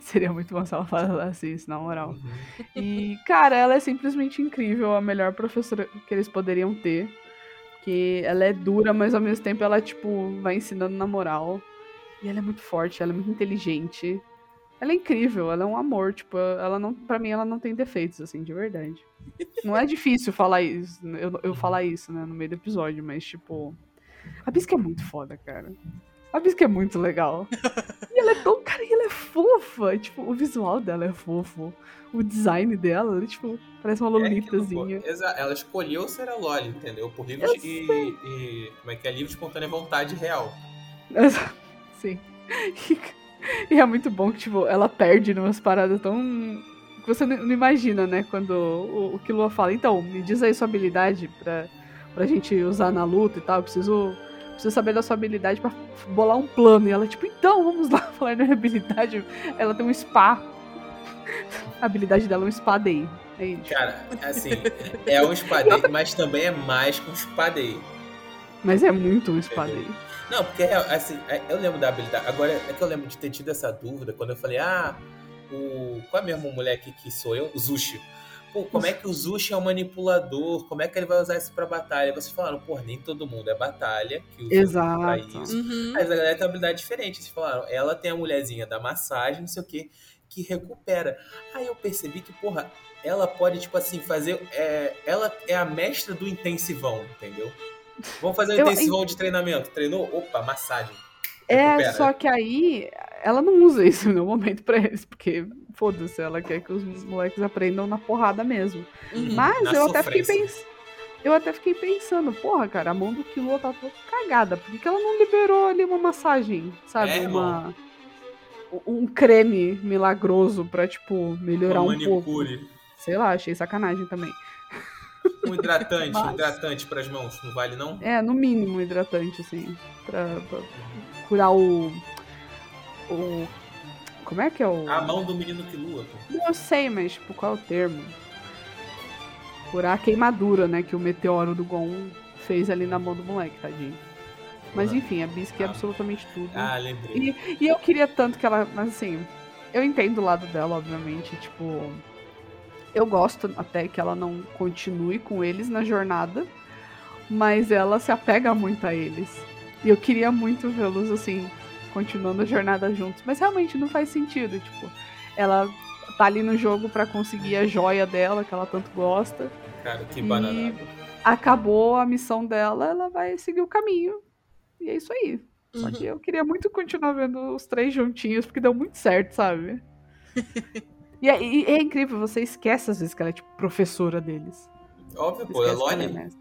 Seria muito bom se ela falasse isso, na moral. Uhum. E, cara, ela é simplesmente incrível, a melhor professora que eles poderiam ter. Que ela é dura, mas ao mesmo tempo ela, tipo, vai ensinando na moral. E ela é muito forte, ela é muito inteligente. Ela é incrível, ela é um amor, tipo, ela não, para mim ela não tem defeitos, assim, de verdade. Não é difícil falar isso, eu, eu falar isso, né, no meio do episódio, mas, tipo, a Bisca é muito foda, cara. A Bisca é muito legal. E ela é tão, cara, e ela é fofa, tipo, o visual dela é fofo. O design dela, ela, tipo, parece uma É aquilo, lolitazinha. Exa- Ela escolheu ser a Loli, entendeu? Por livre Eu e, e. Como é que é? Livre de espontânea vontade real. Exato. Sim. E, é muito bom que, tipo, ela perde numas paradas tão. que você não imagina, né? Quando o, o Killua fala, então, me diz aí sua habilidade pra, pra gente usar na luta e tal. Eu preciso, preciso saber da sua habilidade pra bolar um plano. E ela, tipo, então, vamos lá falar habilidade. Ela tem um spa. A habilidade dela é um spa day. É isso. Cara, assim, é um espadei, mas também é mais que um espadei. Mas é muito um spa day. Não, porque assim, eu lembro da habilidade. Agora é que eu lembro de ter tido essa dúvida quando eu falei, ah, o. Qual é mesmo o moleque que sou eu? O Zushi. pô, como é que o Zushi é um manipulador? Como é que ele vai usar isso pra batalha? Vocês falaram, pô, nem todo mundo é batalha que usa Exato. pra isso. Uhum. Mas a galera tem uma habilidade diferente. Vocês falaram, ela tem a mulherzinha da massagem, não sei o que, que recupera. Aí eu percebi que, porra, ela pode, tipo assim, fazer. é, ela é a mestra do intensivão, entendeu? Vamos fazer um Eu- intensivão de treinamento. Treinou? Opa, massagem. É, Recupera. só que aí ela não usa isso no momento pra eles, porque foda-se, ela quer que os moleques aprendam na porrada mesmo. Uhum. Mas eu até fiquei pensando. Eu até fiquei pensando, porra, cara, a mão do Killua tá toda cagada. Por que, ela não liberou ali uma massagem, sabe? É, uma. Um creme milagroso pra, tipo, melhorar Uma um pouco. manicure. Sei lá, achei sacanagem também. Um hidratante, um hidratante pras mãos. Não vale, não? É, no mínimo hidratante, assim. Pra, pra curar o. O. Como é que é o. A mão do menino que lua, pô. Eu sei, mas, tipo, qual é o termo? Curar a queimadura, né? Que o meteoro do Gon fez ali na mão do moleque, tadinho. Mas enfim, a Bisque é Ah. absolutamente tudo. Ah, lembrei. E eu queria tanto que ela. Mas assim, eu entendo o lado dela, obviamente. Tipo. Eu gosto até que ela não continue com eles na jornada. Mas ela se apega muito a eles. E eu queria muito vê-los, assim, continuando a jornada juntos. Mas realmente não faz sentido. Tipo, ela tá ali no jogo pra conseguir a joia dela, que ela tanto gosta. Cara, que bananada. Acabou a missão dela, ela vai seguir o caminho. E é isso aí. Só Uhum. que eu queria muito continuar vendo os três juntinhos, porque deu muito certo, sabe? e, é, e é incrível, você esquece às vezes que ela é tipo professora deles. Óbvio, Você pô, que ela Lone. mestra.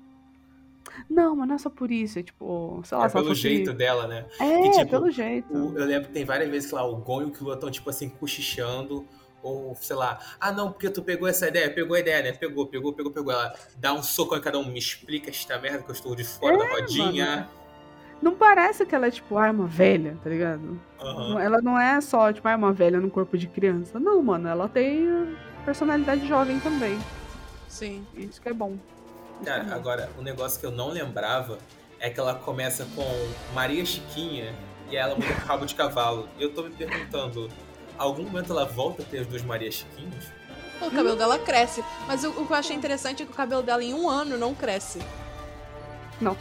Não, mas não é só por isso, é tipo, sei lá, É pelo jeito dela, né? É, que, tipo, pelo jeito. O- eu lembro que tem várias vezes que lá o Gon e o Killua estão, tipo assim, cochichando. Ou, sei lá, ah não, porque tu pegou essa ideia, pegou a ideia, né? Pegou, pegou, pegou, pegou. Ela dá um socão em cada um, me explica esta merda que eu estou de fora É, da rodinha. mano. Não parece que ela é tipo, ah, uma velha, tá ligado? Aham. Ela não é só, tipo, ah, uma velha no corpo de criança. Não, mano, ela tem personalidade jovem também. Sim. Isso que é bom. É Cara, bom. agora, um negócio que eu não lembrava é que ela começa com Maria Chiquinha e ela muda com rabo de cavalo. E eu tô me perguntando, algum momento ela volta a ter as duas Marias Chiquinhas? O cabelo dela cresce. Mas o, o que eu achei interessante é que o cabelo dela em um ano não cresce. Não.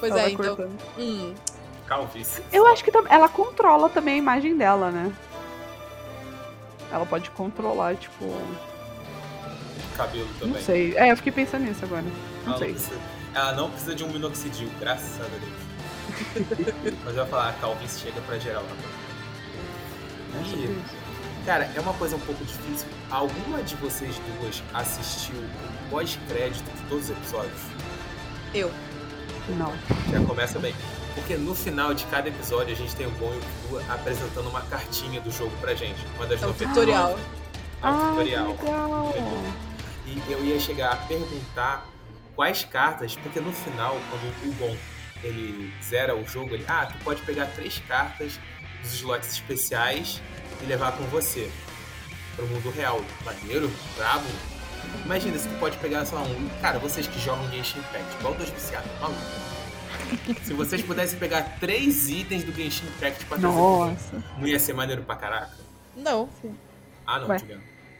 Pois Ela é, então. Hum, Calvície. Eu acho que ela controla também a imagem dela, né? Ela pode controlar, tipo. Cabelo também. Não sei. É, eu fiquei pensando nisso agora. Não Ela sei. não, precisa, ela não precisa de um minoxidil, graças a Deus. Mas eu ia falar, a calvície chega pra geral. Sobre E, isso. cara, é uma coisa um pouco difícil. Alguma de vocês duas assistiu o pós-crédito de todos os episódios? eu. Não. Já começa bem. Porque no final de cada episódio a gente tem o Gon e o Killua apresentando uma cartinha do jogo pra gente. Uma das É um 99. tutorial. É um Ah, tutorial. E eu ia chegar a perguntar quais cartas, porque no final, quando o Gon ele zera o jogo, ele, ah, tu pode pegar três cartas dos slots especiais e levar com você pro mundo real. Maneiro, brabo. Imagina se tu pode pegar só um. Cara, vocês que jogam Genshin Impact, igual dois viciados, maluco. Se vocês pudessem pegar três itens do Genshin Impact pra trazer Nossa. não ia ser maneiro pra caraca? Não. Ah, não.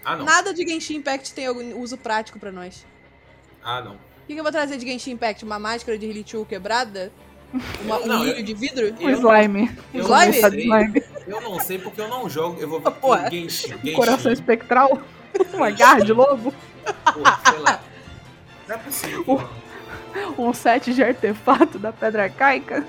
Ah, não. Nada de Genshin Impact tem algum uso prático pra nós. Ah, não. O que, que eu vou trazer de Genshin Impact? Uma máscara de Rilichu quebrada? Uma, um Não, milho eu- de vidro? O Eu- slime. eu Slime? Não sei. slime. Eu não sei porque eu não jogo. Eu vou ver Porra. Genshin. Genshin. Coração espectral. Uma garra de lobo. Pô, sei lá. Não é possível. Um set de artefato da pedra arcaica.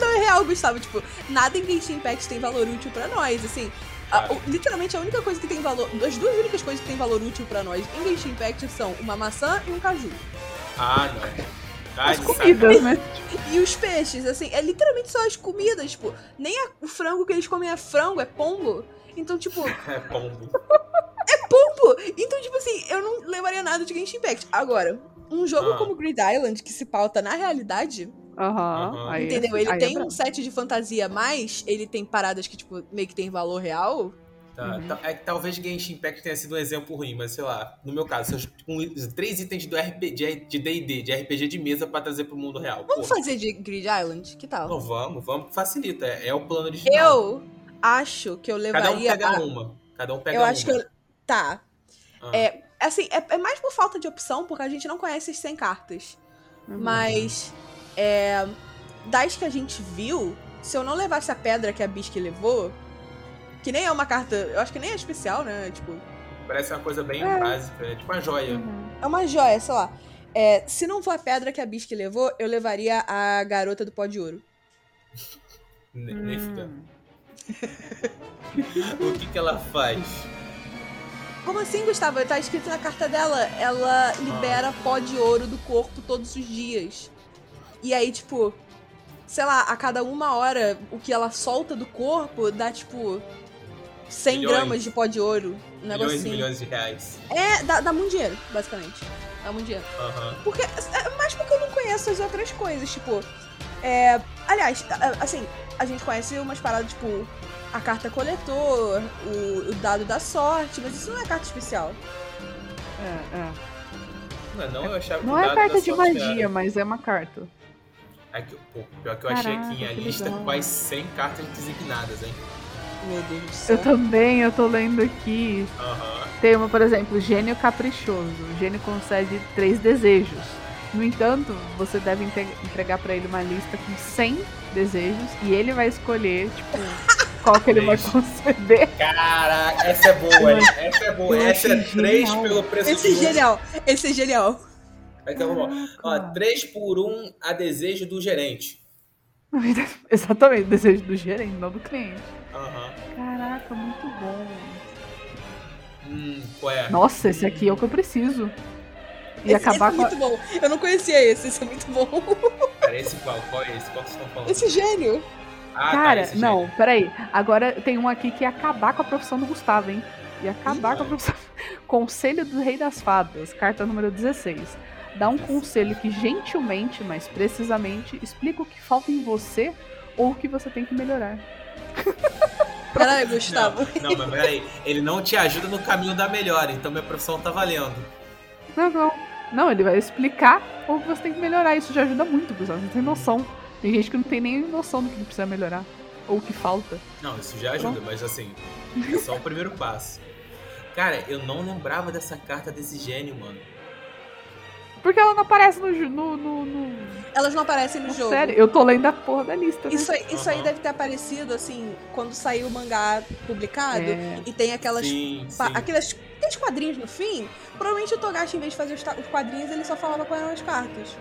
Não é real, Gustavo. Tipo, nada em Genshin Impact tem valor útil pra nós. Assim, a- o- literalmente a única coisa que tem valor. As duas únicas coisas que tem valor útil pra nós em Genshin Impact são uma maçã e um caju. Ah, não. Tá As de comidas, né? E os peixes, assim, é literalmente só as comidas, tipo, nem a- o frango que eles comem é frango, é pombo. Então, tipo. É pombo. pombo! Então, tipo assim, eu não levaria nada de Genshin Impact. Agora, um jogo Ah. como Grid Island, que se pauta na realidade, Aham. Aham. aí é- entendeu? Ele aí é tem brabo. um set de fantasia, mas ele tem paradas que, tipo, meio que tem valor real. Tá, Uhum. é que talvez Genshin Impact tenha sido um exemplo ruim, mas sei lá, no meu caso, eu- um, três itens do RPG, de D&D, de RPG de mesa pra trazer pro mundo real. Vamos Pô, fazer de Grid Island? Que tal? não, vamos, vamos, facilita. É, é o plano original. Eu acho que eu Cada um levaria. pega a- uma. Cada um pega eu uma. acho que eu, Tá. Ah. É, assim, é, é mais por falta de opção, porque a gente não conhece as 100 cartas. Uhum. Mas, é, das que a gente viu, se eu não levasse a pedra que a Bisque levou, que nem é uma carta, eu acho que nem é especial, né? Tipo, Parece uma coisa bem É. básica, é tipo uma joia. Uhum. é uma joia, sei lá. É, se não for a pedra que a Bisque levou, eu levaria a garota do pó de ouro. Ne- Nem fudendo. Hum. O que que ela faz? Como assim, Gustavo? Tá escrito na carta dela, ela libera pó de ouro do corpo todos os dias. E aí, tipo, sei lá, a cada uma hora, o que ela solta do corpo dá, tipo, 100 Milhões. gramas de pó de ouro. Um Milhões e milhões de reais. É, dá, dá muito dinheiro, basicamente. Dá muito dinheiro. Aham. Porque, é mais porque eu não conheço as outras coisas, tipo. É, aliás, assim, a gente conhece umas paradas, tipo, a carta coletor, o, o dado da sorte, mas isso não é carta especial. É, é. Não, é não, eu achava que Não o é carta da de sorte magia, era- mas é uma carta. É que, pô, pior que eu achei Caraca, aqui em a lista legal. quase 100 cartas designadas, hein? Meu Deus do céu. Eu também, eu tô lendo aqui. Tem uma, por exemplo, gênio caprichoso. O gênio concede três desejos. No entanto, você deve entregar pra ele uma lista com 100 desejos e ele vai escolher, tipo, qual que ele vai Três. conceder. Caraca, essa é boa, hein? Essa é boa. Essa é achei 3 genial. pelo preço Esse é um. genial, esse é genial. Então, vamos lá. Ó. 3 por 1 a desejo do gerente. Exatamente, desejo do gerente, não do cliente. Aham. Caraca, muito bom. Hum, qual é? Nossa, esse aqui é o que eu preciso. E Esse, acabar esse com é a... muito bom. Eu não conhecia esse, esse é muito bom. Pera, esse qual? Qual é esse? Qual que vocês estão falando? Esse gênio. Ah, tá, Cara, esse não, gênio. peraí. Agora tem um aqui que ia acabar com a profissão do Gustavo, hein? Ia acabar Ih, com a profissão. Conselho do Rei das Fadas, carta número 16. Dá um conselho que gentilmente, mas precisamente, explica o que falta em você ou o que você tem que melhorar. Caralho, Gustavo. Não, não, mas peraí. Ele não te ajuda no caminho da melhora, então minha profissão tá valendo. Não, não. Não, ele vai explicar o que você tem que melhorar. Isso já ajuda muito, Gustavo. Você tem noção. Tem gente que não tem nem noção do que precisa melhorar. Ou o que falta. Não, isso já ajuda, mas assim, é só o primeiro passo. Cara, eu não lembrava dessa carta desse gênio, mano. Porque ela não aparece no. no, no, no... Elas não aparecem no jogo. Sério, eu tô lendo a porra da lista. Né? Isso, aí, isso aí deve ter aparecido, assim, quando saiu o mangá publicado É. e tem aquelas. Sim, sim. aquelas aqueles quadrinhos no fim. Provavelmente o Togashi, em vez de fazer os, quadrinhos, ele só falava quais eram as cartas.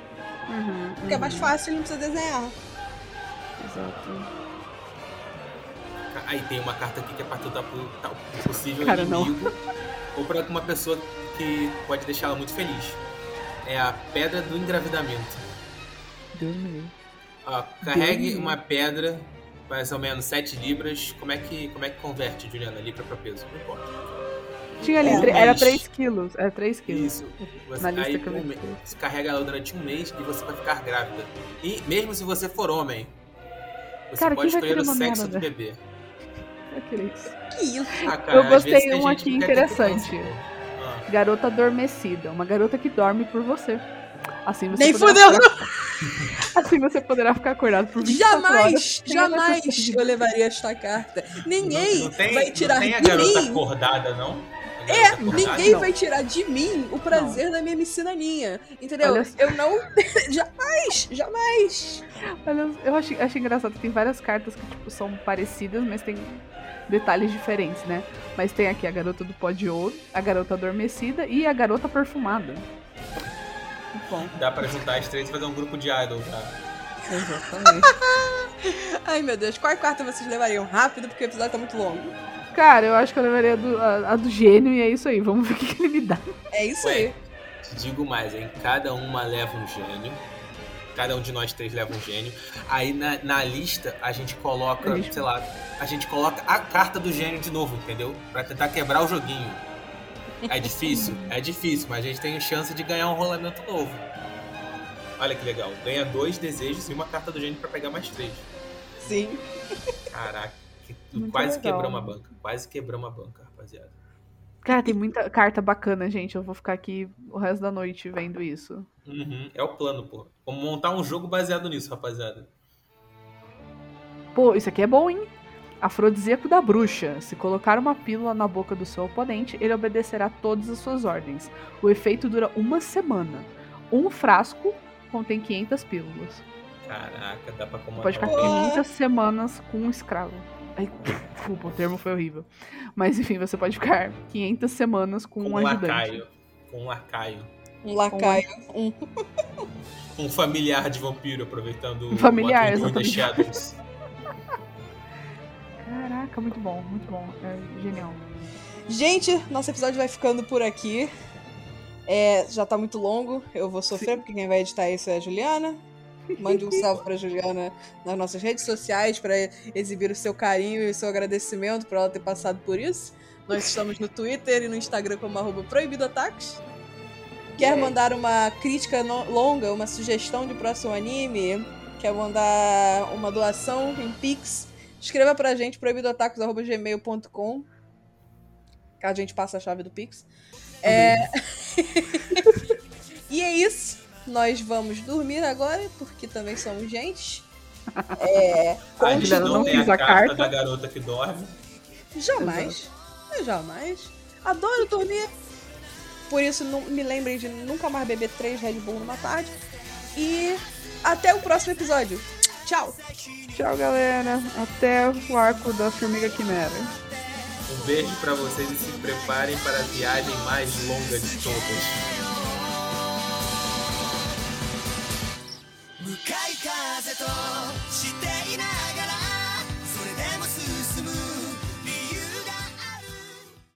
Uhum, Porque é mais uhum. fácil, ele não precisa desenhar. Exato. Aí tem uma carta aqui que é pra tu dar pro tal possível Cara, não. inimigo. Ou pra uma pessoa que pode deixar ela muito feliz. É a pedra do engravidamento. Deus me livre. Ó, carregue Deus. uma pedra, mais ou menos 7 libras. Como é que, como é que converte, Juliana? Libra pra peso? Não importa. Tinha ali, tre- era mas- 3 quilos. Era 3 quilos. Isso. Você, Na lista aí, que eu um me- você carrega ela durante um mês e você vai ficar grávida. E mesmo se você for homem, você Cara, pode escolher o sexo merda do bebê. Eu queria isso. Que isso? Ah, cara, Eu gostei um aqui interessante. Garota adormecida. Uma garota que dorme por você. Assim você Nem poderá fudeu! ficar- Assim você poderá ficar acordado por 24 horas. Jamais, jamais eu levaria esta carta. Ninguém não, não tem, vai tirar não tem a de garota mim. acordada, não? É, acordada? ninguém Não. vai tirar de mim o prazer da minha missinaninha. Entendeu? Olha. Eu não. jamais! Jamais! Olha, eu achei, achei engraçado que tem várias cartas que tipo, são parecidas, mas tem detalhes diferentes, né? Mas tem aqui a garota do pó de ouro, a garota adormecida e a garota perfumada. Muito bom. Dá pra juntar as três e fazer um grupo de idol já. Exatamente. Ai meu Deus, qual carta vocês levariam? Rápido, porque o episódio tá muito longo. Cara, eu acho que eu levaria a do, a, a do gênio e é isso aí. Vamos ver o que, que ele me dá. É isso Ué, aí. te digo mais, hein? Cada uma leva um gênio. Cada um de nós três leva um gênio. Aí na, na lista a gente coloca, gente- sei lá, a gente coloca a carta do gênio de novo, entendeu? Pra tentar quebrar o joguinho. É difícil? É difícil, mas a gente tem chance de ganhar um rolamento novo. Olha que legal. Ganha dois desejos e uma carta do gênio pra pegar mais três. Sim. Caraca, que- quase legal. quebramos a banca. Quase quebramos a banca, rapaziada. Cara, tem muita carta bacana, gente. Eu vou ficar aqui o resto da noite vendo isso. Uhum, é o plano, pô. Vamos montar um jogo baseado nisso, rapaziada. Pô, isso aqui é bom, hein? Afrodisíaco da bruxa. Se colocar uma pílula na boca do seu oponente, ele obedecerá todas as suas ordens. O efeito dura uma semana. Um frasco contém 500 pílulas. Caraca, dá pra comandar. Pode ficar um- 500 semanas com um escravo. Ai, desculpa, o termo foi horrível. Mas enfim, você pode ficar 500 semanas com, com um um ajudante. lacaio. Com um lacaio. Um lacaio. Um... Um familiar de vampiro, aproveitando Um familiar, o exatamente. Caraca, muito bom, muito bom. É genial. Gente, nosso episódio vai ficando por aqui. É, já tá muito longo, eu vou sofrer, porque quem vai editar isso é a Juliana. Mande um salve pra Juliana nas nossas redes sociais para exibir o seu carinho e o seu agradecimento por ela ter passado por isso. Nós estamos no Twitter e no Instagram como arroba proibidoataques. Quer mandar uma crítica no- longa, uma sugestão de próximo anime? Quer mandar uma doação em Pix? Escreva pra gente proibidotacos.gmail.com que a gente passa a chave do Pix. É... e é isso. Nós vamos dormir agora, porque também somos gente. É... A gente não não tem a a carta, carta. da garota que dorme. Jamais. Eu jamais. Adoro dormir. Por isso, não, me lembrem de nunca mais beber três Red Bull numa tarde. E até o próximo episódio. Tchau. Tchau, galera. Até o arco da Formiga Quimera. Um beijo para vocês e se preparem para a viagem mais longa de todas.